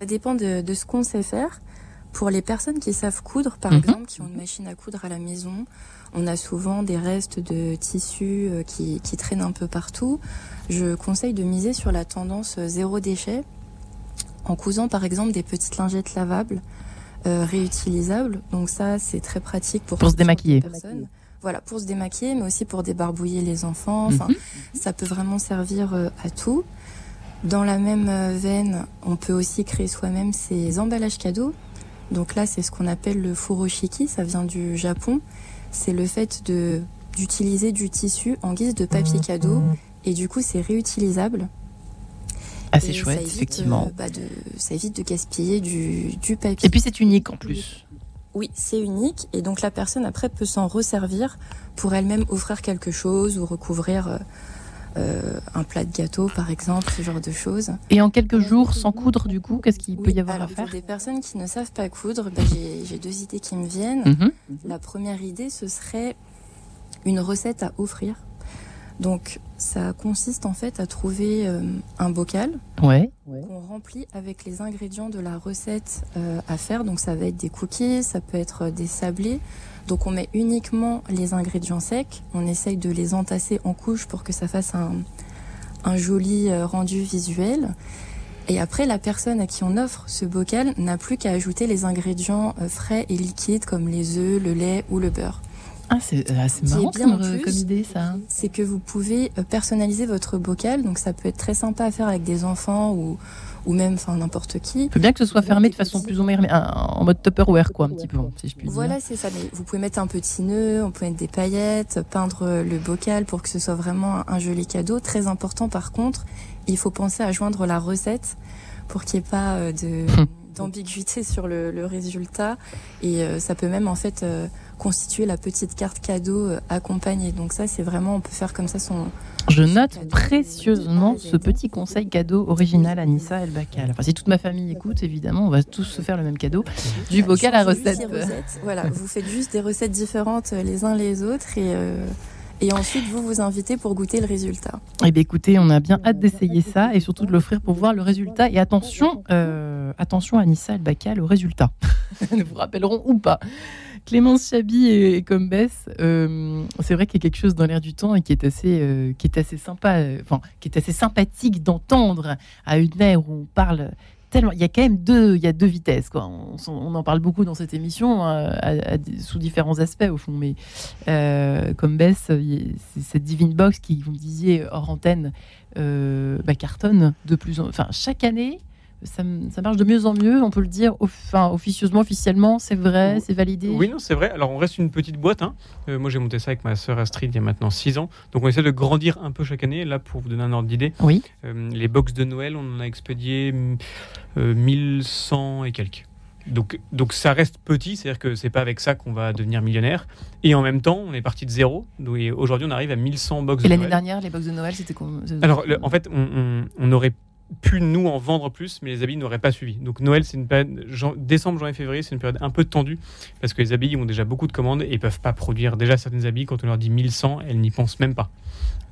Ça dépend de, de ce qu'on sait faire. Pour les personnes qui savent coudre, par mhm. exemple, qui ont une machine à coudre à la maison, on a souvent des restes de tissus euh, qui, qui traînent un peu partout. Je conseille de miser sur la tendance euh, zéro déchet en cousant par exemple des petites lingettes lavables euh, réutilisables. Donc ça, c'est très pratique pour, pour se démaquiller. Voilà, pour se démaquiller, mais aussi pour débarbouiller les enfants. Enfin, mhm. ça peut vraiment servir à tout. Dans la même veine, on peut aussi créer soi-même ses emballages cadeaux. Donc là, c'est ce qu'on appelle le furoshiki, ça vient du Japon. C'est le fait de d'utiliser du tissu en guise de papier cadeau et du coup, c'est réutilisable. Ah, c'est chouette, effectivement. Euh, bah, de, ça évite de gaspiller du, du papier. Et puis, c'est unique en plus. Oui, c'est unique. Et donc, la personne, après, peut s'en resservir pour elle-même offrir quelque chose ou recouvrir euh, euh, un plat de gâteau, par exemple, ce genre de choses. Et en quelques jours, sans coudre, du coup, qu'est-ce qu'il peut y avoir à faire Pour des personnes qui ne savent pas coudre, bah, j'ai deux idées qui me viennent. Mhm. La première idée, ce serait une recette à offrir. Donc, ça consiste en fait à trouver euh, un bocal ouais. qu'on remplit avec les ingrédients de la recette euh, à faire. Donc, ça va être des cookies, ça peut être des sablés. Donc on met uniquement les ingrédients secs, on essaye de les entasser en couches pour que ça fasse un, joli euh, rendu visuel. Et après, la personne à qui on offre ce bocal n'a plus qu'à ajouter les ingrédients euh, frais et liquides comme les œufs, le lait ou le beurre. Ah, c'est euh, marrant bien comme, idée ça. C'est que vous pouvez personnaliser votre bocal, donc ça peut être très sympa à faire avec des enfants ou, ou même n'importe qui. Il faut bien que ce soit fermé de façon plus ou moins en mode Tupperware quoi un petit peu si je puis dire. Voilà c'est ça. Mais vous pouvez mettre un petit nœud, on peut mettre des paillettes, peindre le bocal pour que ce soit vraiment un joli cadeau. Très important par contre, il faut penser à joindre la recette pour qu'il n'y ait pas euh, de d'ambiguïté sur le, résultat et euh, ça peut même en fait euh, constituer la petite carte cadeau accompagnée. Donc ça c'est vraiment on peut faire comme ça son je note précieusement ce petit conseil cadeau original à Nissa El Bacal. Enfin, si toute ma famille écoute, évidemment, on va tous se faire le même cadeau. Du bocal à recette. Voilà, vous faites juste des recettes différentes euh, les uns les autres et. Euh, et ensuite, vous vous invitez pour goûter le résultat. Eh bien, écoutez, on a bien hâte d'essayer ça et surtout de l'offrir pour voir le résultat. Et attention, euh, attention à Nissa El Bacal au résultat. [LAUGHS] Nous vous rappellerons ou pas. Clémence Chabi et, comme Bess, euh, c'est vrai qu'il y a quelque chose dans l'air du temps et qui est assez, euh, qui est assez sympa, euh, enfin, qui est assez sympathique d'entendre à une ère où on parle tellement. Il y a quand même deux, il y a deux vitesses, quoi. On, en parle beaucoup dans cette émission, sous différents aspects au fond, mais comme Bess, cette Divine Box qui, vous me disiez hors antenne, bah, cartonne de plus en, enfin, chaque année ça, marche de mieux en mieux, on peut le dire enfin, officieusement, officiellement, c'est vrai, c'est validé? Oui, non, c'est vrai. Alors on reste une petite boîte. Hein. Euh, moi j'ai monté ça avec ma sœur Astrid il y a maintenant 6 ans. Donc on essaie de grandir un peu chaque année. Là, pour vous donner un ordre d'idée, oui. Euh, les box de Noël, on en a expédié 1100 euh, et quelques. Donc, donc ça reste petit, c'est-à-dire que c'est pas avec ça qu'on va devenir millionnaire. Et en même temps, on est parti de zéro. Aujourd'hui, on arrive à 1100 box de Noël. Et l'année dernière, les box de Noël, c'était quoi Alors, en fait, on, on aurait pu nous en vendre plus, mais les habits n'auraient pas suivi. Donc Noël, c'est une période, décembre, janvier, février, c'est une période un peu tendue parce que les habits ont déjà beaucoup de commandes et peuvent pas produire déjà certaines habits. Quand on leur dit 1100, elles n'y pensent même pas.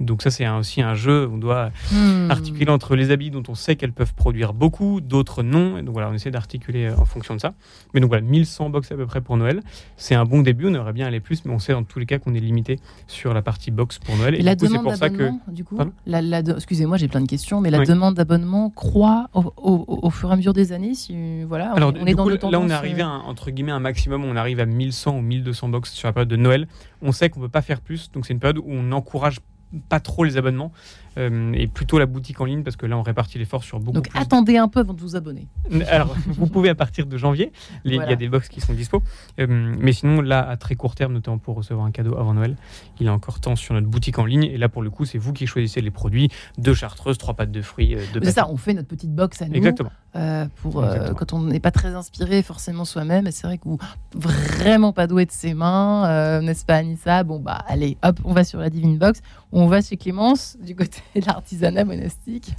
Donc ça, c'est aussi un jeu. On doit hmm. articuler entre les habits dont on sait qu'elles peuvent produire beaucoup, d'autres non. Et donc voilà, on essaie d'articuler euh, en fonction de ça. Mais donc voilà, 1100 box à peu près pour Noël. C'est un bon début. On aimerait bien aller plus, mais on sait dans tous les cas qu'on est limité sur la partie box pour Noël. Et, la demande ça que, du coup, excusez-moi, j'ai plein de questions, mais la demande d'abonnement croît au, fur et à mesure des années. Si, voilà, Alors, on, est dans coup, Là, on est arrivé à, entre guillemets un maximum. On arrive à 1100 ou 1200 box sur la période de Noël. On sait qu'on ne peut pas faire plus, donc c'est une période où on encourage pas trop les abonnements. Et plutôt la boutique en ligne parce que là, on répartit les forces sur beaucoup. Donc attendez un peu avant de vous abonner. [LAUGHS] Alors, vous pouvez à partir de janvier. Il y a des box qui sont dispo. mais sinon, là, à très court terme, notamment pour recevoir un cadeau avant Noël, il est encore temps sur notre boutique en ligne. Et là, pour le coup, c'est vous qui choisissez les produits deux chartreuses, trois pâtes de fruits. deux c'est ça, on fait notre petite box à nous. Exactement. pour, quand on n'est pas très inspiré forcément soi-même. Et c'est vrai que vraiment pas doué de ses mains, n'est-ce pas, Anissa? Bon, bah, allez, hop, on va sur la Divine Box. On va chez Clémence, du côté [LAUGHS] l'artisanat monastique,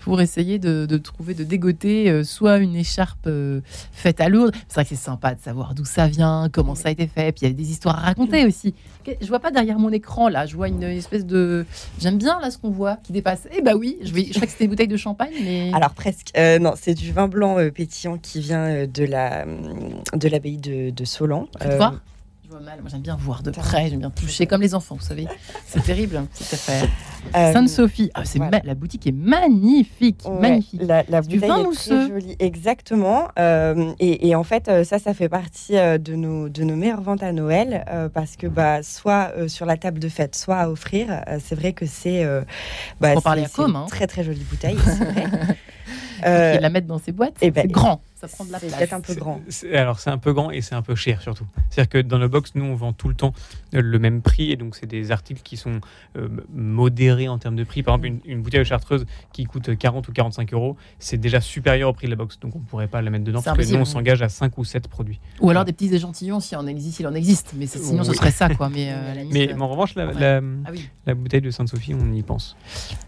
pour essayer de, trouver, de dégoter euh, soit une écharpe euh, faite à Lourdes. C'est vrai que c'est sympa de savoir d'où ça vient, comment ça a été fait. Puis il y a des histoires à raconter aussi. Je vois pas derrière mon écran là, je vois une espèce de. J'aime bien là ce qu'on voit qui dépasse. Eh bah oui, je, vais... je crois que c'était une bouteille de champagne, mais. [LAUGHS] Alors presque. Euh, non, c'est du vin blanc pétillant qui vient de la de l'abbaye de, de Solan mal. Moi, j'aime bien voir de près, j'aime bien toucher, comme les enfants, vous savez. [LAUGHS] C'est terrible, cette affaire. Euh, Sainte-Sophie, ah, c'est la boutique est magnifique, magnifique. La, la bouteille est très jolie, exactement. Euh, et, en fait, euh, ça, ça fait partie de nos, de nos meilleures ventes à Noël, parce que bah, soit sur la table de fête, soit à offrir. c'est vrai que c'est bah, parler à une hein. très très jolie bouteille. [LAUGHS] Euh, la mettre dans ses boîtes. Eh ben, c'est grand. Ça prend de la place. C'est un peu grand. Alors c'est un peu grand et c'est un peu cher surtout. C'est-à-dire que dans le box, nous on vend tout le temps le même prix et donc c'est des articles qui sont euh, modérés en termes de prix. Par exemple, une, bouteille de chartreuse qui coûte 40 ou 45 euros, c'est déjà supérieur au prix de la box. Donc on ne pourrait pas la mettre dedans parce que nous on s'engage à 5 ou 7 produits. Ou alors des petits échantillons si en existe, il en existe. Mais sinon ce serait ça quoi. Mais, euh, [LAUGHS] mais, en revanche, la, ah la, bouteille de Sainte-Sophie, on y pense.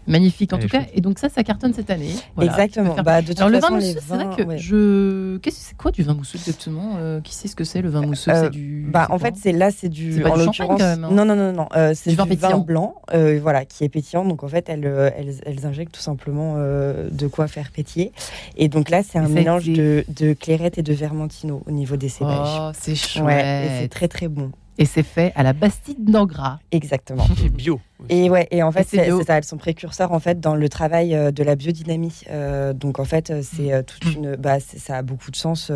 Magnifique en tout cas. Et donc ça, ça cartonne cette année. Exactement. Bah, de alors, le vin c'est vrai que je. Qu'est-ce que c'est quoi du vin mousseux exactement euh, Qui sait ce que c'est le vin mousseux euh, du. Bah, en fait, c'est là, c'est du. Pas en l'occurrence. Hein. non, non, non, non. Euh, c'est du, vin, vin blanc, voilà, qui est pétillant. Donc, en fait, elles, elles, elles injectent tout simplement de quoi faire pétiller. Et donc là, c'est un mélange de, de, clairette et de vermentino au niveau des cépages. Oh, c'est chouette. et c'est très, très bon. Et c'est fait à la Bastide d'Angra. Exactement. C'est bio. Et ouais, et en fait, c'est ça, elles sont précurseurs en fait dans le travail euh, de la biodynamie. Euh, donc en fait, c'est euh, toute mm. une, bah, ça a beaucoup de sens.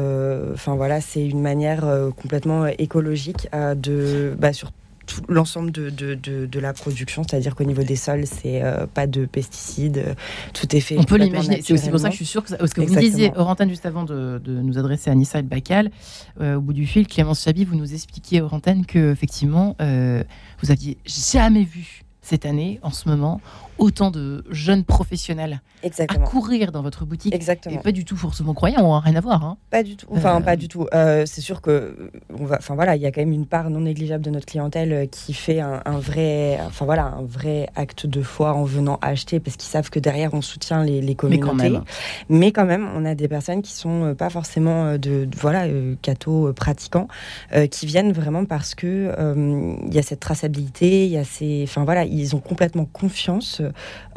Enfin voilà, c'est une manière complètement écologique de, bah, sur l'ensemble de, de, de, la production, c'est-à-dire qu'au niveau des sols, c'est pas de pesticides, tout est fait. On peut l'imaginer. C'est aussi pour ça que je suis sûre que, parce que vous me disiez, Orantane, juste avant de, nous adresser à Nissa et Bacal, au bout du fil, Clémence Chabi, vous nous expliquiez, Orantane, que effectivement, vous aviez jamais vu cette année, en ce moment, autant de jeunes professionnels Exactement. à courir dans votre boutique. Exactement. Et pas du tout forcément croyants, hein, rien à voir. Hein. Pas du tout. Enfin, euh, pas du tout. Euh, c'est sûr que, on va, enfin voilà, il y a quand même une part non négligeable de notre clientèle euh, qui fait un, vrai, enfin voilà, un vrai acte de foi en venant acheter parce qu'ils savent que derrière on soutient les, les communautés. Mais quand, même. Mais quand même, on a des personnes qui sont pas forcément de, voilà, cathos pratiquants, qui viennent vraiment parce que il y a cette traçabilité, il y a ces, enfin voilà, ils ont complètement confiance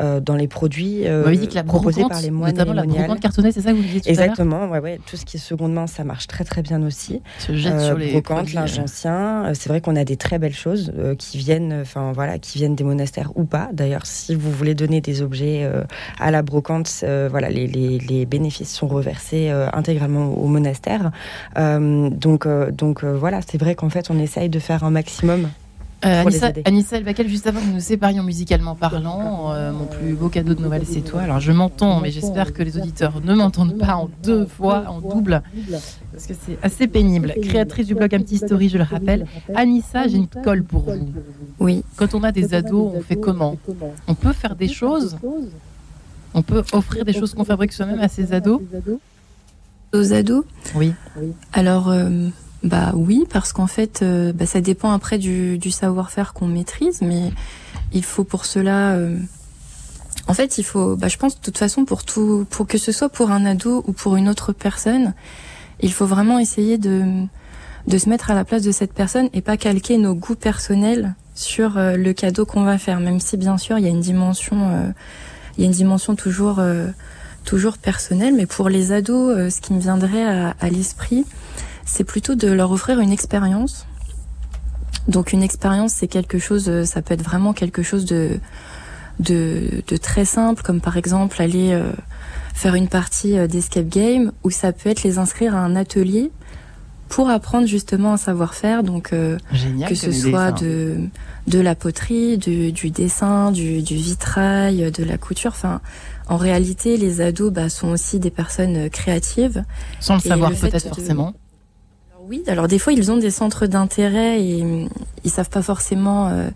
euh, dans les produits euh, proposés par les moines notamment la brocante cartonnée, c'est ça que vous disiez tout Exactement, ouais, ouais, tout ce qui est seconde main, ça marche très très bien aussi. Se jette sur les brocantes, linge ancien. c'est vrai qu'on a des très belles choses qui viennent, enfin voilà, qui viennent des monastères ou pas. D'ailleurs, si vous voulez donner des objets à la brocante, voilà, les, les, les, bénéfices sont reversés intégralement au monastère. donc donc voilà, c'est vrai qu'en fait, on essaye de faire un maximum euh, Anissa, Anissa Elbakel, juste avant que nous nous séparions musicalement parlant, euh, mon plus beau cadeau de Noël, c'est toi. Alors je m'entends, mais j'espère que les auditeurs ne m'entendent pas en deux fois, en double, parce que c'est assez pénible. Créatrice du blog Un petit story, je le rappelle. Anissa, j'ai une colle pour vous. Oui. Quand on a des ados, on fait comment On peut faire des choses On peut offrir des choses qu'on fabrique soi-même à ses ados Aux ados Oui. Alors. Euh, bah oui, parce qu'en fait, euh, bah, ça dépend après du, savoir-faire qu'on maîtrise, mais il faut pour cela. Euh, en fait, il faut. Bah, je pense de toute façon pour tout, pour que ce soit pour un ado ou pour une autre personne, il faut vraiment essayer de de se mettre à la place de cette personne et pas calquer nos goûts personnels sur euh, le cadeau qu'on va faire, même si bien sûr il y a une dimension, il y a une dimension toujours toujours personnelle, mais pour les ados, ce qui me viendrait à, à l'esprit c'est plutôt de leur offrir une expérience. Donc une expérience, c'est quelque chose, euh, ça peut être vraiment quelque chose de, de, très simple, comme par exemple aller euh, faire une partie euh, d'escape game, ou ça peut être les inscrire à un atelier pour apprendre justement un savoir-faire, donc euh, que ce soit de de la poterie, du, dessin, du, vitrail, de la couture. Enfin, en réalité, les ados bah, sont aussi des personnes créatives. Sans le savoir peut-être forcément. Oui, alors des fois ils ont des centres d'intérêt et ils savent pas forcément euh,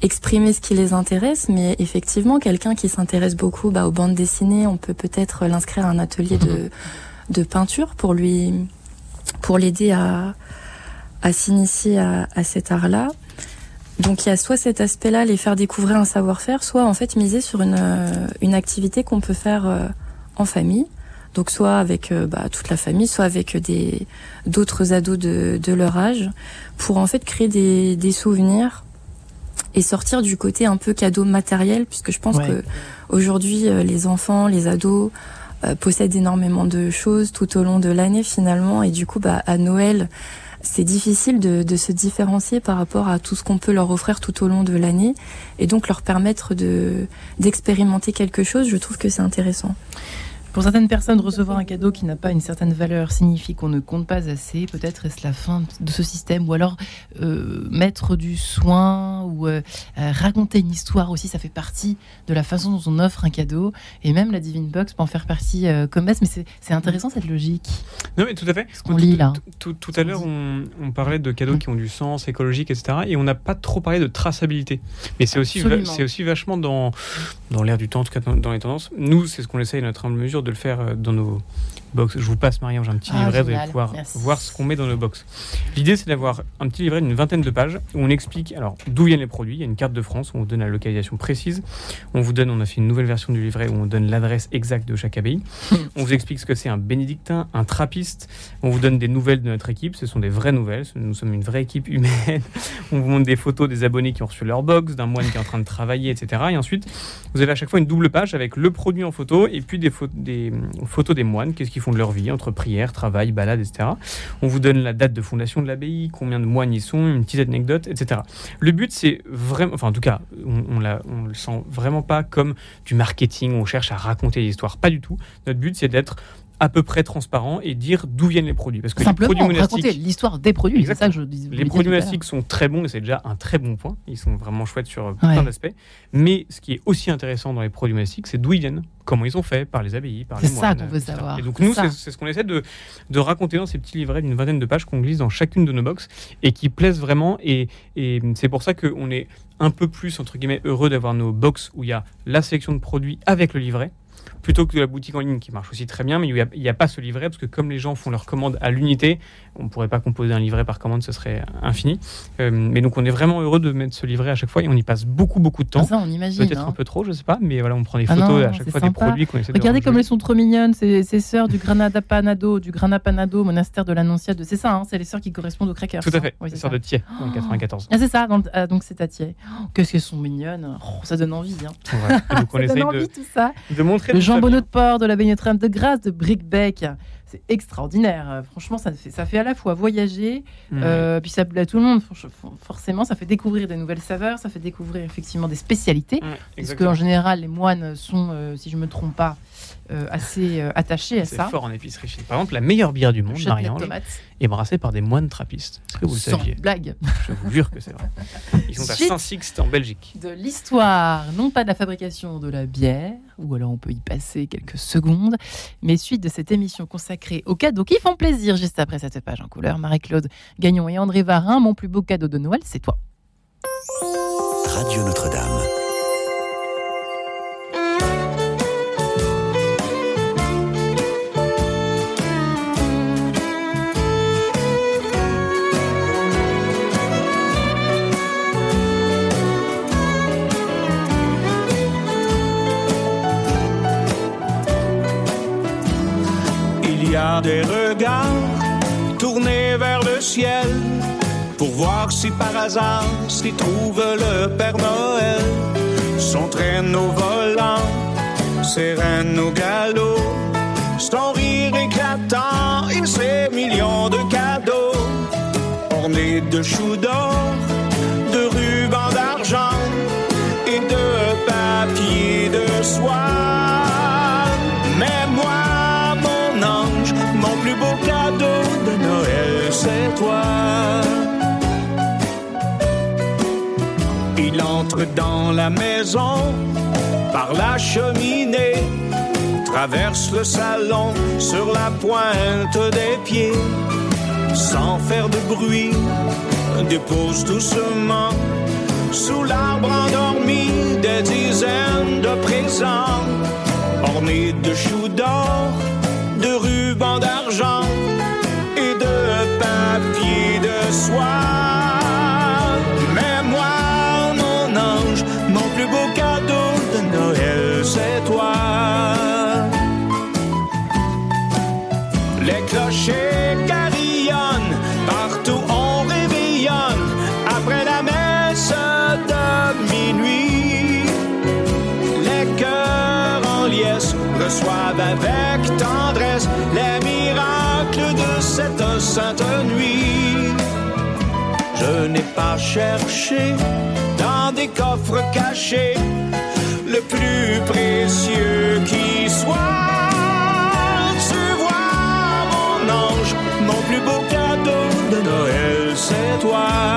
exprimer ce qui les intéresse, mais effectivement, quelqu'un qui s'intéresse beaucoup bah, aux bandes dessinées, on peut peut-être l'inscrire à un atelier de, de peinture pour lui, pour l'aider à, à s'initier à, à cet art-là. Donc il y a soit cet aspect-là, les faire découvrir un savoir-faire, soit en fait miser sur une, euh, une activité qu'on peut faire euh, en famille. Donc soit avec euh, bah, toute la famille, soit avec des d'autres ados de, de leur âge, pour en fait créer des, des souvenirs et sortir du côté un peu cadeau matériel, puisque je pense que aujourd'hui les enfants, les ados possèdent énormément de choses tout au long de l'année finalement, et du coup bah, à Noël c'est difficile de, de, se différencier par rapport à tout ce qu'on peut leur offrir tout au long de l'année et donc leur permettre de d'expérimenter quelque chose, je trouve que c'est intéressant. Pour certaines personnes, recevoir un cadeau qui n'a pas une certaine valeur signifie qu'on ne compte pas assez. Peut-être est-ce la fin de ce système, ou alors euh, mettre du soin ou euh, euh, raconter une histoire aussi, ça fait partie de la façon dont on offre un cadeau. Et même la Divine Box peut en faire partie comme mais c'est intéressant cette logique. Non, mais tout à fait. Ce qu'on lit là. Tout, à l'heure, on, parlait de cadeaux qui ont du sens écologique, etc. Et on n'a pas trop parlé de traçabilité. Mais c'est aussi, c'est aussi vachement dans, dans l'air du temps, en tout cas dans, dans les tendances. Nous, c'est ce qu'on essaye à notre humble mesure de le faire euh, dans nos box. Je vous passe, Marianne, j'ai un petit ah, livret, vous allez pouvoir voir ce qu'on met dans nos box. L'idée, c'est d'avoir un petit livret d'une vingtaine de pages où on explique alors d'où viennent les produits. Il y a une carte de France où on donne la localisation précise. On vous donne, on a fait une nouvelle version du livret où on donne l'adresse exacte de chaque abbaye. [LAUGHS] on vous explique ce que c'est un bénédictin, un trappiste. On vous donne des nouvelles de notre équipe. Ce sont des vraies nouvelles. Nous sommes une vraie équipe humaine. [LAUGHS] on vous montre des photos des abonnés qui ont reçu leur box, d'un moine qui est en train de travailler, etc. Et ensuite, vous avez à chaque fois une double page avec le produit en photo et puis des, des photos des moines, qu'est-ce qu'ils de leur vie, entre prière, travail, balade, etc. On vous donne la date de fondation de l'abbaye, combien de moines ils sont, une petite anecdote, etc. Le but, c'est vraiment, enfin en tout cas, on, on, on le sent vraiment pas comme du marketing, on cherche à raconter l'histoire, pas du tout. Notre but, c'est d'être à peu près transparent et dire d'où viennent les produits. Parce que Simplement, les produits raconter l'histoire des produits. C'est ça que je dis. Les produits monastiques sont très bons et c'est déjà un très bon point. Ils sont vraiment chouettes sur plein d'aspects. Mais ce qui est aussi intéressant dans les produits monastiques, c'est d'où ils viennent, comment ils sont faits par les abbayes, par les moines. C'est ça qu'on veut savoir. Et donc nous, c'est ce qu'on essaie de, de, raconter dans ces petits livrets d'une vingtaine de pages qu'on glisse dans chacune de nos box et qui plaisent vraiment. Et, et c'est pour ça qu'on est un peu plus, entre guillemets, heureux d'avoir nos box où il y a la sélection de produits avec le livret plutôt que la boutique en ligne qui marche aussi très bien, mais il n'y a, pas ce livret parce que comme les gens font leur commande à l'unité, on ne pourrait pas composer un livret par commande, ce serait infini. Euh, mais donc on est vraiment heureux de mettre ce livret à chaque fois et on y passe beaucoup beaucoup de temps. Ah, on imagine. Peut-être un peu trop, je sais pas, mais voilà, on prend des ah photos à chaque fois des produits qu'on essaie Regardez comme elles sont trop mignonnes, ces, sœurs du Granada Panado, du Granada Panado, monastère de l'Annonciade. C'est ça, hein, c'est les sœurs qui correspondent aux crackers. Tout à fait, les sœurs de Thiers, en 94. Ah, c'est ça, ah, donc c'est à Thiers. Oh, qu'est-ce qu'elles sont mignonnes, oh, ça donne envie. Hein. donc on [LAUGHS] ça donne envie, tout ça. de montrer le jambonneau de porc, de la la de Grâce de Brickbeck. C'est extraordinaire. Franchement, ça fait, ça fait à la fois voyager, mmh. euh, puis ça plaît à tout le monde. Forcément, ça fait découvrir des nouvelles saveurs, ça fait découvrir effectivement des spécialités. Mmh, parce qu'en général, les moines sont, euh, si je me trompe pas, euh, assez euh, attaché à ça. C'est fort en épicerie Par exemple, la meilleure bière du monde, Marianne, est brassée par des moines trappistes. Est-ce que vous le saviez blague. Je vous jure que c'est vrai. Ils sont à Saint-Sixte en Belgique. De l'histoire, non pas de la fabrication de la bière, ou alors on peut y passer quelques secondes, mais suite de cette émission consacrée aux cadeaux qui font plaisir juste après cette page en couleur. Marie-Claude Gagnon et André Varin, mon plus beau cadeau de Noël, c'est toi. Radio Notre-Dame. Des regards tournés vers le ciel pour voir si par hasard s'y trouve le Père Noël. Son traîneau volant, ses rennes au galop, son rire éclatant et ses millions de cadeaux ornés de choux d'or, toi. Il entre dans la maison par la cheminée, traverse le salon sur la pointe des pieds, sans faire de bruit, dépose doucement sous l'arbre endormi des dizaines de présents, ornés de choux d'or, de soie. Mais moi, mon ange, mon plus beau cadeau de Noël, c'est toi. Les clochers carillonnent, partout on réveillonne, après la messe de minuit. Les cœurs en liesse reçoivent avec tendresse les miracles de cette sainte pas cherché dans des coffres cachés le plus précieux qui soit. Tu vois, mon ange, mon plus beau cadeau de Noël, c'est toi.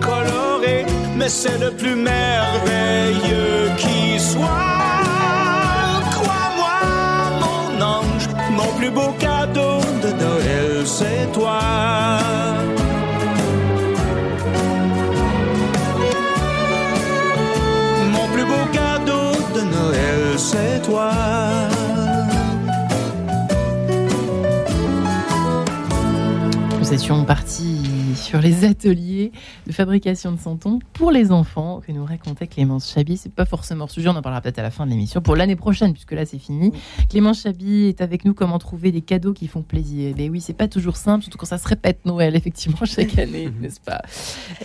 Coloré, mais c'est le plus merveilleux qui soit. Crois-moi, mon ange, mon plus beau cadeau de Noël, c'est toi. Mon plus beau cadeau de Noël, c'est toi. Nous étions partis sur les ateliers de fabrication de santons pour les enfants que nous racontait Clémence Chabi. C'est pas forcément le sujet, on en parlera peut-être à la fin de l'émission pour l'année prochaine, puisque là c'est fini. Clémence Chabi est avec nous. Comment trouver des cadeaux qui font plaisir Ben oui, c'est pas toujours simple, surtout quand ça se répète Noël, effectivement, chaque [LAUGHS] année, n'est-ce pas?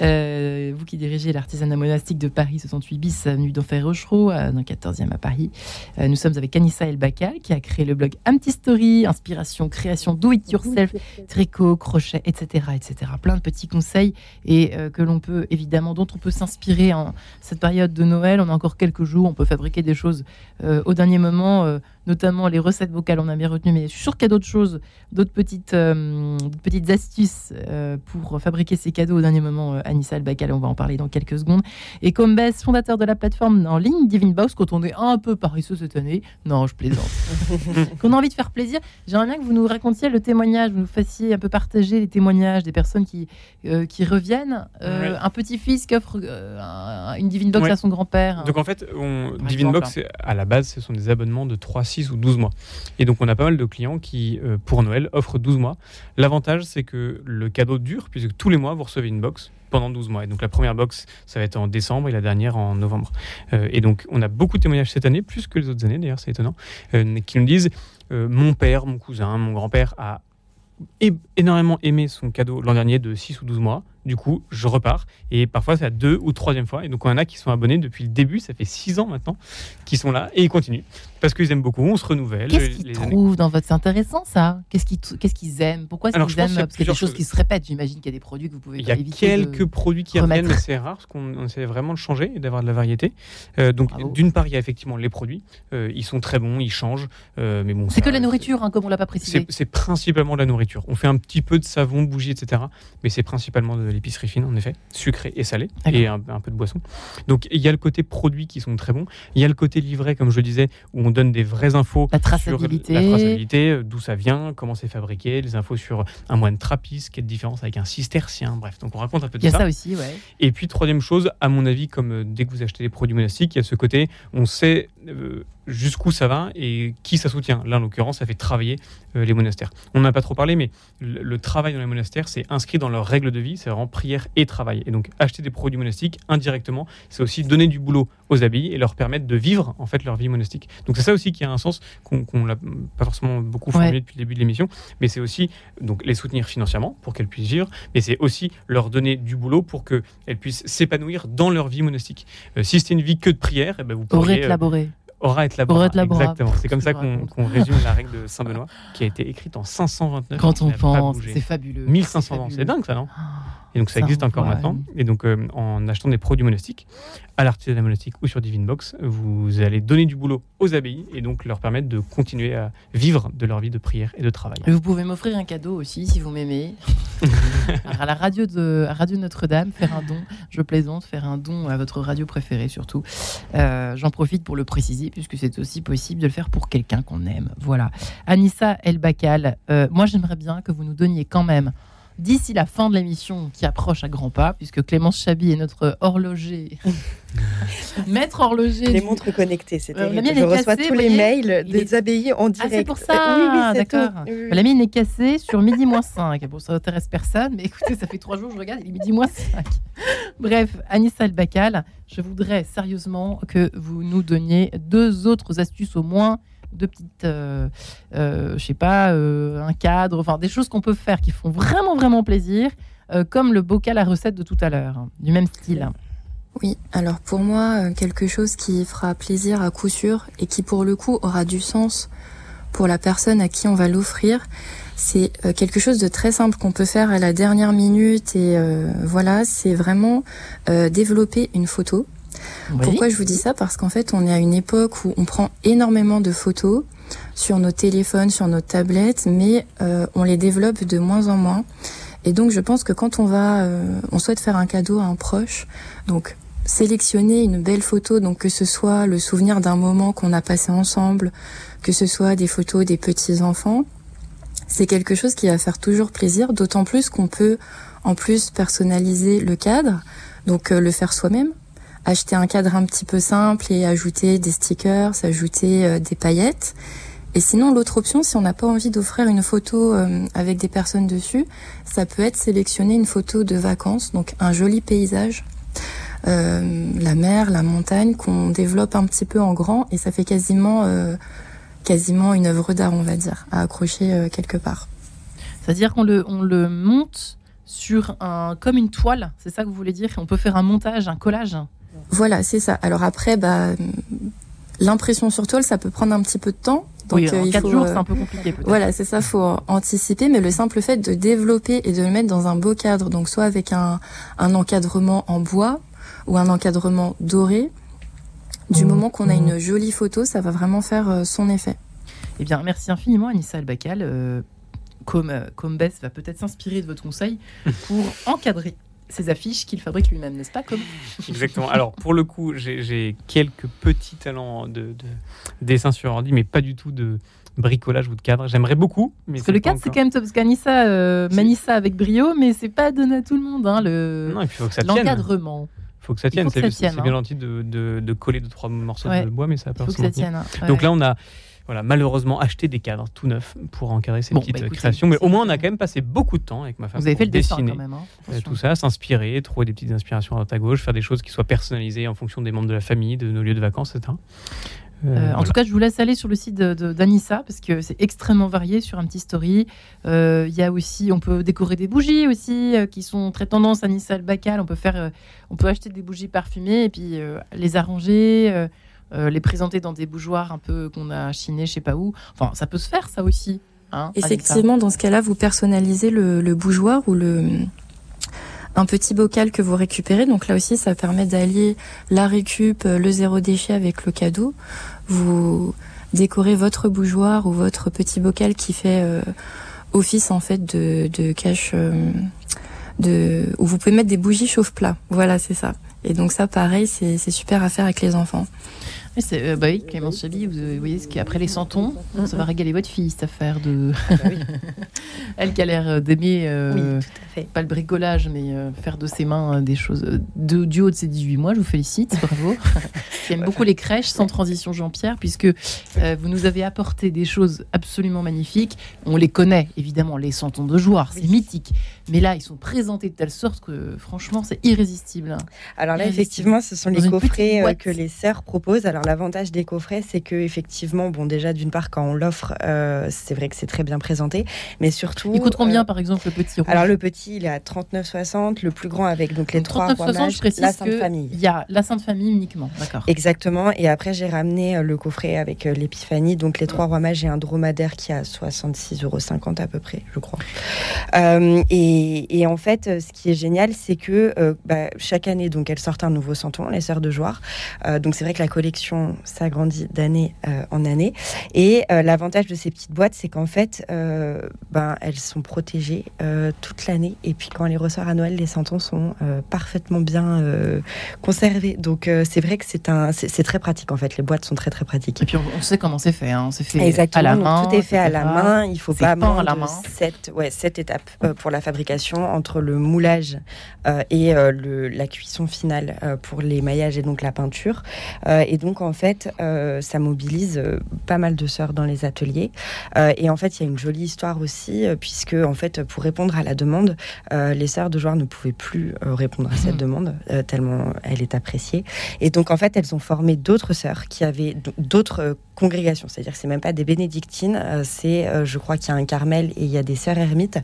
Euh, Vous qui dirigez l'artisanat monastique de Paris 68 bis, avenue d'Enfer Rochereau, euh, dans le 14e à Paris. Euh, nous sommes avec Anissa El Bakal, qui a créé le blog Empty Story, inspiration, création, do it yourself, tricot, crochet, etc., etc. Plein de petits conseils et euh, que l'on peut évidemment, dont on peut s'inspirer en cette période de Noël. On a encore quelques jours, on peut fabriquer des choses euh, au dernier moment, euh, notamment les recettes vocales. On a bien retenu, mais je suis sûre qu'il y a d'autres choses, d'autres petites, euh, petites astuces euh, pour fabriquer ces cadeaux au dernier moment. Euh, Anissa Albacal, on va en parler dans quelques secondes. Et comme Bess, fondateur de la plateforme en ligne Divine Box, quand on est un peu paresseux cette année, non, je plaisante, [LAUGHS] qu'on a envie de faire plaisir, j'aimerais bien que vous nous racontiez le témoignage, vous nous fassiez un peu partager les témoignages des personnes qui, euh, qui reviennent. Ouais. Un petit-fils qui offre un- une Divine Box Ouais. à son grand-père. Donc en fait, on, Divine exemple, Box, à la base, ce sont des abonnements de 3, 6 ou 12 mois. Et donc on a pas mal de clients qui, euh, pour Noël, offrent 12 mois. L'avantage, c'est que le cadeau dure, puisque tous les mois, vous recevez une box pendant 12 mois. Et donc la première box, ça va être en décembre et la dernière en novembre. Euh, et donc on a beaucoup de témoignages cette année, plus que les autres années d'ailleurs, c'est étonnant, euh, qui nous disent, euh, mon père, mon cousin, mon grand-père a énormément aimé son cadeau l'an dernier de 6 ou 12 mois. Du coup, je repars. Et parfois, c'est la deux ou troisième fois. Et donc, on en a qui sont abonnés depuis le début. Ça fait 6 ans maintenant qu'ils sont là et ils continuent. Parce qu'ils aiment beaucoup. On se renouvelle. Qu'est-ce qu'ils années. trouvent dans votre... C'est intéressant ça. Qu'est-ce qu'ils qu'est-ce qu'ils aiment? Pourquoi est-ce qu'ils aiment y a Parce qu'il y a des choses qui se répètent? J'imagine qu'il y a des produits que vous pouvez Il y a éviter de quelques produits qui remettre. reviennent, mais c'est rare parce qu'on on essaie vraiment de changer et d'avoir de la variété. Euh, donc, d'une part, il y a effectivement les produits. Euh, ils sont très bons, ils changent. Euh, mais bon, C'est que la nourriture, hein, comme on l'a pas précisé. C'est principalement de la nourriture. On fait un petit peu de savon, bougie, etc. Mais c'est principalement de l'épicerie fine, en effet, sucré et salé, et un, peu de boisson. Donc il y a le côté produits qui sont très bons. Il y a le côté livret, comme je le disais, où on donne des vraies infos la traçabilité. sur la traçabilité, euh, d'où ça vient, comment c'est fabriqué, les infos sur un moine trappiste, quelle différence avec un cistercien, bref. Donc on raconte un peu de ça. Il y a ça aussi, ouais. Et puis troisième chose, à mon avis, comme euh, dès que vous achetez des produits monastiques, il y a ce côté, on sait jusqu'où ça va et qui ça soutient. Là, en l'occurrence, ça fait travailler euh, les monastères. On n'a pas trop parlé, mais le, travail dans les monastères, c'est inscrit dans leurs règles de vie, c'est vraiment prière et travail. Et donc, acheter des produits monastiques, indirectement, c'est aussi donner du boulot aux abbayes et leur permettre de vivre, en fait, leur vie monastique. Donc, c'est ça aussi qui a un sens qu'on n'a pas forcément beaucoup formulé depuis le début de l'émission, mais c'est aussi donc, les soutenir financièrement pour qu'elles puissent vivre, mais c'est aussi leur donner du boulot pour qu'elles puissent s'épanouir dans leur vie monastique. Euh, si c'était une vie que de prière, eh ben, vous pourriez... Euh, Aura et Labora. Exactement. C'est comme ça qu'on résume la règle de Saint-Benoît, qui a été écrite en 529. Quand on pense, c'est fabuleux. 1500 ans, c'est dingue ça, non? Et donc ça, existe encore maintenant. Et donc euh, en achetant des produits monastiques à l'artisanat monastique ou sur Divinebox, vous allez donner du boulot aux abbayes et donc leur permettre de continuer à vivre de leur vie de prière et de travail. vous pouvez m'offrir un cadeau aussi si vous m'aimez. [LAUGHS] à la radio de Radio Notre-Dame, faire un don. Je plaisante, faire un don à votre radio préférée surtout. Euh, j'en profite pour le préciser puisque c'est aussi possible de le faire pour quelqu'un qu'on aime. Voilà. Anissa El Bakal, euh, moi j'aimerais bien que vous nous donniez quand même d'ici la fin de l'émission qui approche à grands pas, puisque Clémence Chabi est notre horloger, [LAUGHS] maître horloger. Les montres connectées, c'est euh, Je reçois tous les mails des abbayes en direct. Ah, c'est pour ça oui, d'accord. La mienne est cassée sur midi moins 5. Bon, ça n'intéresse personne, mais écoutez, ça fait trois jours que je regarde, il est midi moins 5. Bref, Anissa El-Bakal, je voudrais sérieusement que vous nous donniez deux autres astuces au moins deux petites, euh, euh, je sais pas, euh, un cadre, enfin des choses qu'on peut faire qui font vraiment vraiment plaisir, comme le bocal à recette de tout à l'heure, hein, du même style. Oui, alors pour moi, quelque chose qui fera plaisir à coup sûr et qui pour le coup aura du sens pour la personne à qui on va l'offrir, c'est quelque chose de très simple qu'on peut faire à la dernière minute et voilà, c'est vraiment développer une photo pourquoi je vous dis ça? Parce qu'en fait, on est à une époque où on prend énormément de photos sur nos téléphones, sur nos tablettes, mais euh, on les développe de moins en moins. Et donc, je pense que quand on va, euh, on souhaite faire un cadeau à un proche, donc sélectionner une belle photo, donc que ce soit le souvenir d'un moment qu'on a passé ensemble, que ce soit des photos des petits enfants, c'est quelque chose qui va faire toujours plaisir, d'autant plus qu'on peut en plus personnaliser le cadre, donc euh, le faire soi-même acheter un cadre un petit peu simple et ajouter des stickers, ajouter euh, des paillettes. Et sinon, l'autre option, si on n'a pas envie d'offrir une photo euh, avec des personnes dessus, ça peut être sélectionner une photo de vacances, donc un joli paysage, euh, la mer, la montagne, qu'on développe un petit peu en grand, et ça fait quasiment, quasiment une œuvre d'art, on va dire, à accrocher quelque part. C'est-à-dire qu'on le, on le monte sur un, comme une toile, c'est ça que vous voulez dire? On peut faire un montage, un collage? Voilà, c'est ça. Alors après, bah, l'impression sur toile, ça peut prendre un petit peu de temps. Donc, oui, en euh, quatre jours, c'est un peu compliqué. Voilà, c'est ça, faut anticiper. Mais le simple fait de développer et de le mettre dans un beau cadre, donc soit avec un, un encadrement en bois ou un encadrement doré, du mmh. moment qu'on a une jolie photo, ça va vraiment faire euh, son effet. Eh bien, merci infiniment, Anissa Albacal. Euh, comme, comme Bess va peut-être s'inspirer de votre conseil [LAUGHS] pour encadrer ces affiches qu'il fabrique lui-même, n'est-ce pas comme Exactement. Alors, pour le coup, j'ai quelques petits talents de, dessin sur ordi, mais pas du tout de bricolage ou de cadre. J'aimerais beaucoup. Mais parce que le cadre, c'est quand même top. Parce qu'Anissa euh, manie ça avec brio, mais c'est pas donné à tout le monde. Hein, le... Non, il faut que ça tienne. L'encadrement. Il faut que ça tienne. C'est bien hein. gentil de, de, coller deux, trois morceaux de bois, mais ça va pas faut que ça tienne. Hein. Donc là, on a voilà, malheureusement acheter des cadres tout neufs pour encadrer ces petites bah, créations. Mais au moins, on a quand même passé beaucoup de temps avec ma femme. Vous avez fait le dessiner quand même, hein, euh, tout ça, s'inspirer, trouver des petites inspirations à droite à gauche, faire des choses qui soient personnalisées en fonction des membres de la famille, de nos lieux de vacances, etc. Euh, euh, en tout cas, je vous laisse aller sur le site d'Anissa parce que c'est extrêmement varié sur un petit story. Il y a aussi, on peut décorer des bougies aussi qui sont très tendance. Anissa le bacal, on peut faire, on peut acheter des bougies parfumées et puis les arranger. Euh, les présenter dans des bougeoirs un peu qu'on a chinés, je sais pas où. Enfin, ça peut se faire, ça aussi. Hein, Effectivement, dans ce cas-là, vous personnalisez le, bougeoir ou le un petit bocal que vous récupérez. Donc là aussi, ça permet d'allier la récup, le zéro déchet avec le cadeau. Vous décorez votre bougeoir ou votre petit bocal qui fait euh, office en fait de, cache. Euh, où vous pouvez mettre des bougies chauffe-plat. Voilà, c'est ça. Et donc ça, pareil, c'est super à faire avec les enfants. C'est, euh, bah oui, Clémence Chabi, vous, voyez ce qu'après les santons, ça va régaler votre fille cette affaire de. Ah bah [LAUGHS] Elle qui a l'air d'aimer, euh, pas le bricolage, mais euh, faire de ses mains des choses. De, du haut de ses 18 mois, je vous félicite, bravo. [LAUGHS] qui aime beaucoup les crèches, sans transition Jean-Pierre, puisque vous nous avez apporté des choses absolument magnifiques. On les connaît, évidemment, les santons de joie, c'est mythique. Mais là, ils sont présentés de telle sorte que, franchement, c'est irrésistible. Alors là, effectivement, ce sont les coffrets que les sœurs proposent. Alors l'avantage des coffrets, c'est que effectivement, bon, déjà d'une part, quand on l'offre, euh, c'est vrai que c'est très bien présenté, mais surtout. Il coûte combien, euh, par exemple, le petit Alors le petit, il est à 39,60, le plus grand avec donc les trois rois mages, la Sainte Famille. Il y a la Sainte Famille uniquement, d'accord. Exactement. Et après, j'ai ramené euh, le coffret avec l'Épiphanie, donc les trois rois mages et un dromadaire qui a 66,50 euros à peu près, je crois. et, en fait, ce qui est génial, c'est que bah, chaque année, donc elles sortent un nouveau santon, les sœurs de Joire. donc c'est vrai que la collection s'agrandit d'année euh, en année. Et euh, l'avantage de ces petites boîtes, c'est qu'en fait, euh, ben, elles sont protégées toute l'année. Et puis quand on les ressort à Noël, les santons sont parfaitement bien conservés. Donc c'est vrai que c'est un, c'est très pratique en fait. Les boîtes sont très très pratiques. Et puis on, sait comment c'est fait. Hein. C'est fait Exactement, à la main. tout est fait à la main. Il faut pas moins à la main? Sept, ouais, sept étapes pour la fabrication entre le moulage et le, la cuisson finale pour les maillages et donc la peinture. et donc en fait, euh, ça mobilise euh, pas mal de sœurs dans les ateliers. Euh, et en fait, il y a une jolie histoire aussi, puisque en fait, pour répondre à la demande, les sœurs de joueurs ne pouvaient plus répondre à cette mmh. demande, tellement elle est appréciée. Et donc, en fait, elles ont formé d'autres sœurs qui avaient d'autres congrégations, c'est-à-dire que c'est même pas des bénédictines, c'est, je crois qu'il y a un carmel et il y a des sœurs ermites.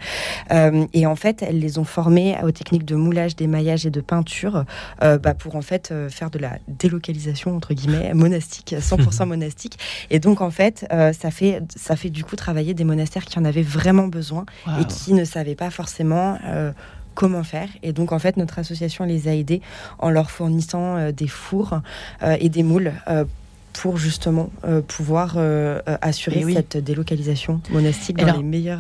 et en fait, elles les ont formées aux techniques de moulage, d'émaillage et de peinture bah, pour en fait faire de la délocalisation entre guillemets [LAUGHS] monastique, 100% [LAUGHS] monastique. Et donc, en fait, euh, ça, fait, ça fait du coup travailler des monastères qui en avaient vraiment besoin et qui ne savaient pas forcément euh, comment faire. Et donc, en fait, notre association les a aidés en leur fournissant euh, des fours et des moules pour justement euh, pouvoir euh, euh, assurer cette délocalisation monastique dans les meilleures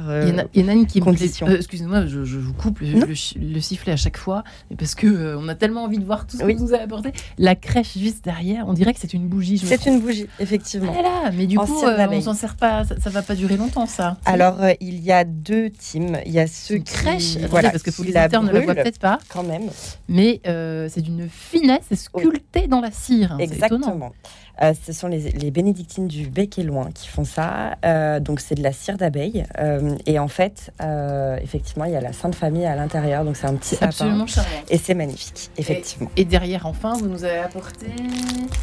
il y, en a une qui conditions. Excusez-moi, je, vous coupe le, sifflet à chaque fois, parce que on a tellement envie de voir tout ce que vous nous avez apporté. La crèche juste derrière, on dirait que c'est une bougie. C'est une bougie, effectivement. Ah mais du coup, on s'en sert pas. Ça, ça, va pas durer longtemps, ça. Alors, il y a deux teams. Il y a ceux qui crèche, voilà, parce que les auditeurs ne la voient peut-être pas, quand même. Mais c'est d'une finesse, sculpté dans la cire. Exactement. Euh, ce sont les, bénédictines du bec et loin qui font ça. Euh, donc c'est de la cire d'abeille. Euh, et en fait, effectivement, il y a la Sainte Famille à l'intérieur. Donc c'est un petit sapin. Absolument charmant. Et c'est magnifique, effectivement. Et, derrière, enfin, vous nous avez apporté.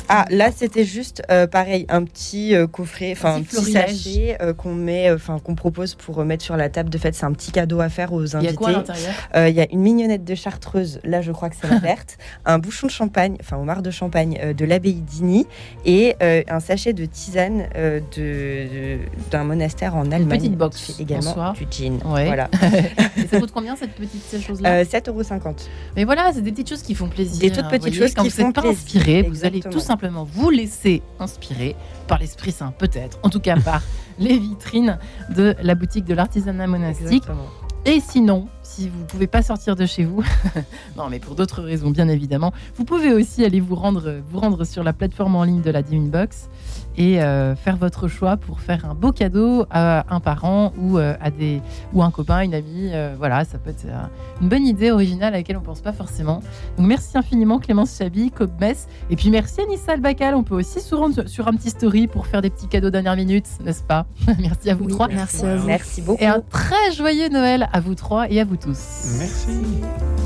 Ah, là, c'était juste pareil, un petit coffret, enfin un petit, sachet qu'on met, enfin qu'on propose pour mettre sur la table de fête. C'est un petit cadeau à faire aux invités. Il y a quoi à l'intérieur? Il y a une mignonnette de chartreuse. Là, je crois que c'est la [LAUGHS] verte. un bouchon de champagne, enfin au mar de champagne de l'abbaye d'Igny et euh, un sachet de tisane euh, de, d'un monastère en Allemagne. Petite box. Qui également du gin. Voilà. [LAUGHS] et ça [LAUGHS] coûte combien cette petite chose-là euh, 7,50 euros. Mais voilà, c'est des petites choses qui font plaisir. Des toutes petites choses Quand qui vous font pas inspiré, vous allez tout simplement vous laisser inspirer par l'Esprit Saint, peut-être. En tout cas, par [LAUGHS] les vitrines de la boutique de l'artisanat monastique. Et sinon, si vous ne pouvez pas sortir de chez vous, [LAUGHS] non mais pour d'autres raisons bien évidemment, vous pouvez aussi aller vous rendre, sur la plateforme en ligne de la Divine Box et euh, faire votre choix pour faire un beau cadeau à un parent ou euh, à des ou un copain, une amie. Euh, voilà, ça peut être une bonne idée originale à laquelle on pense pas forcément. Donc merci infiniment Clémence Chabi, Mess et puis merci Anissa Albacal. On peut aussi se rendre sur un petit story pour faire des petits cadeaux dernière minute, n'est-ce pas? [LAUGHS] Merci à vous trois. Merci à vous. Merci beaucoup. Et un très joyeux Noël à vous trois et à vous tous. Merci.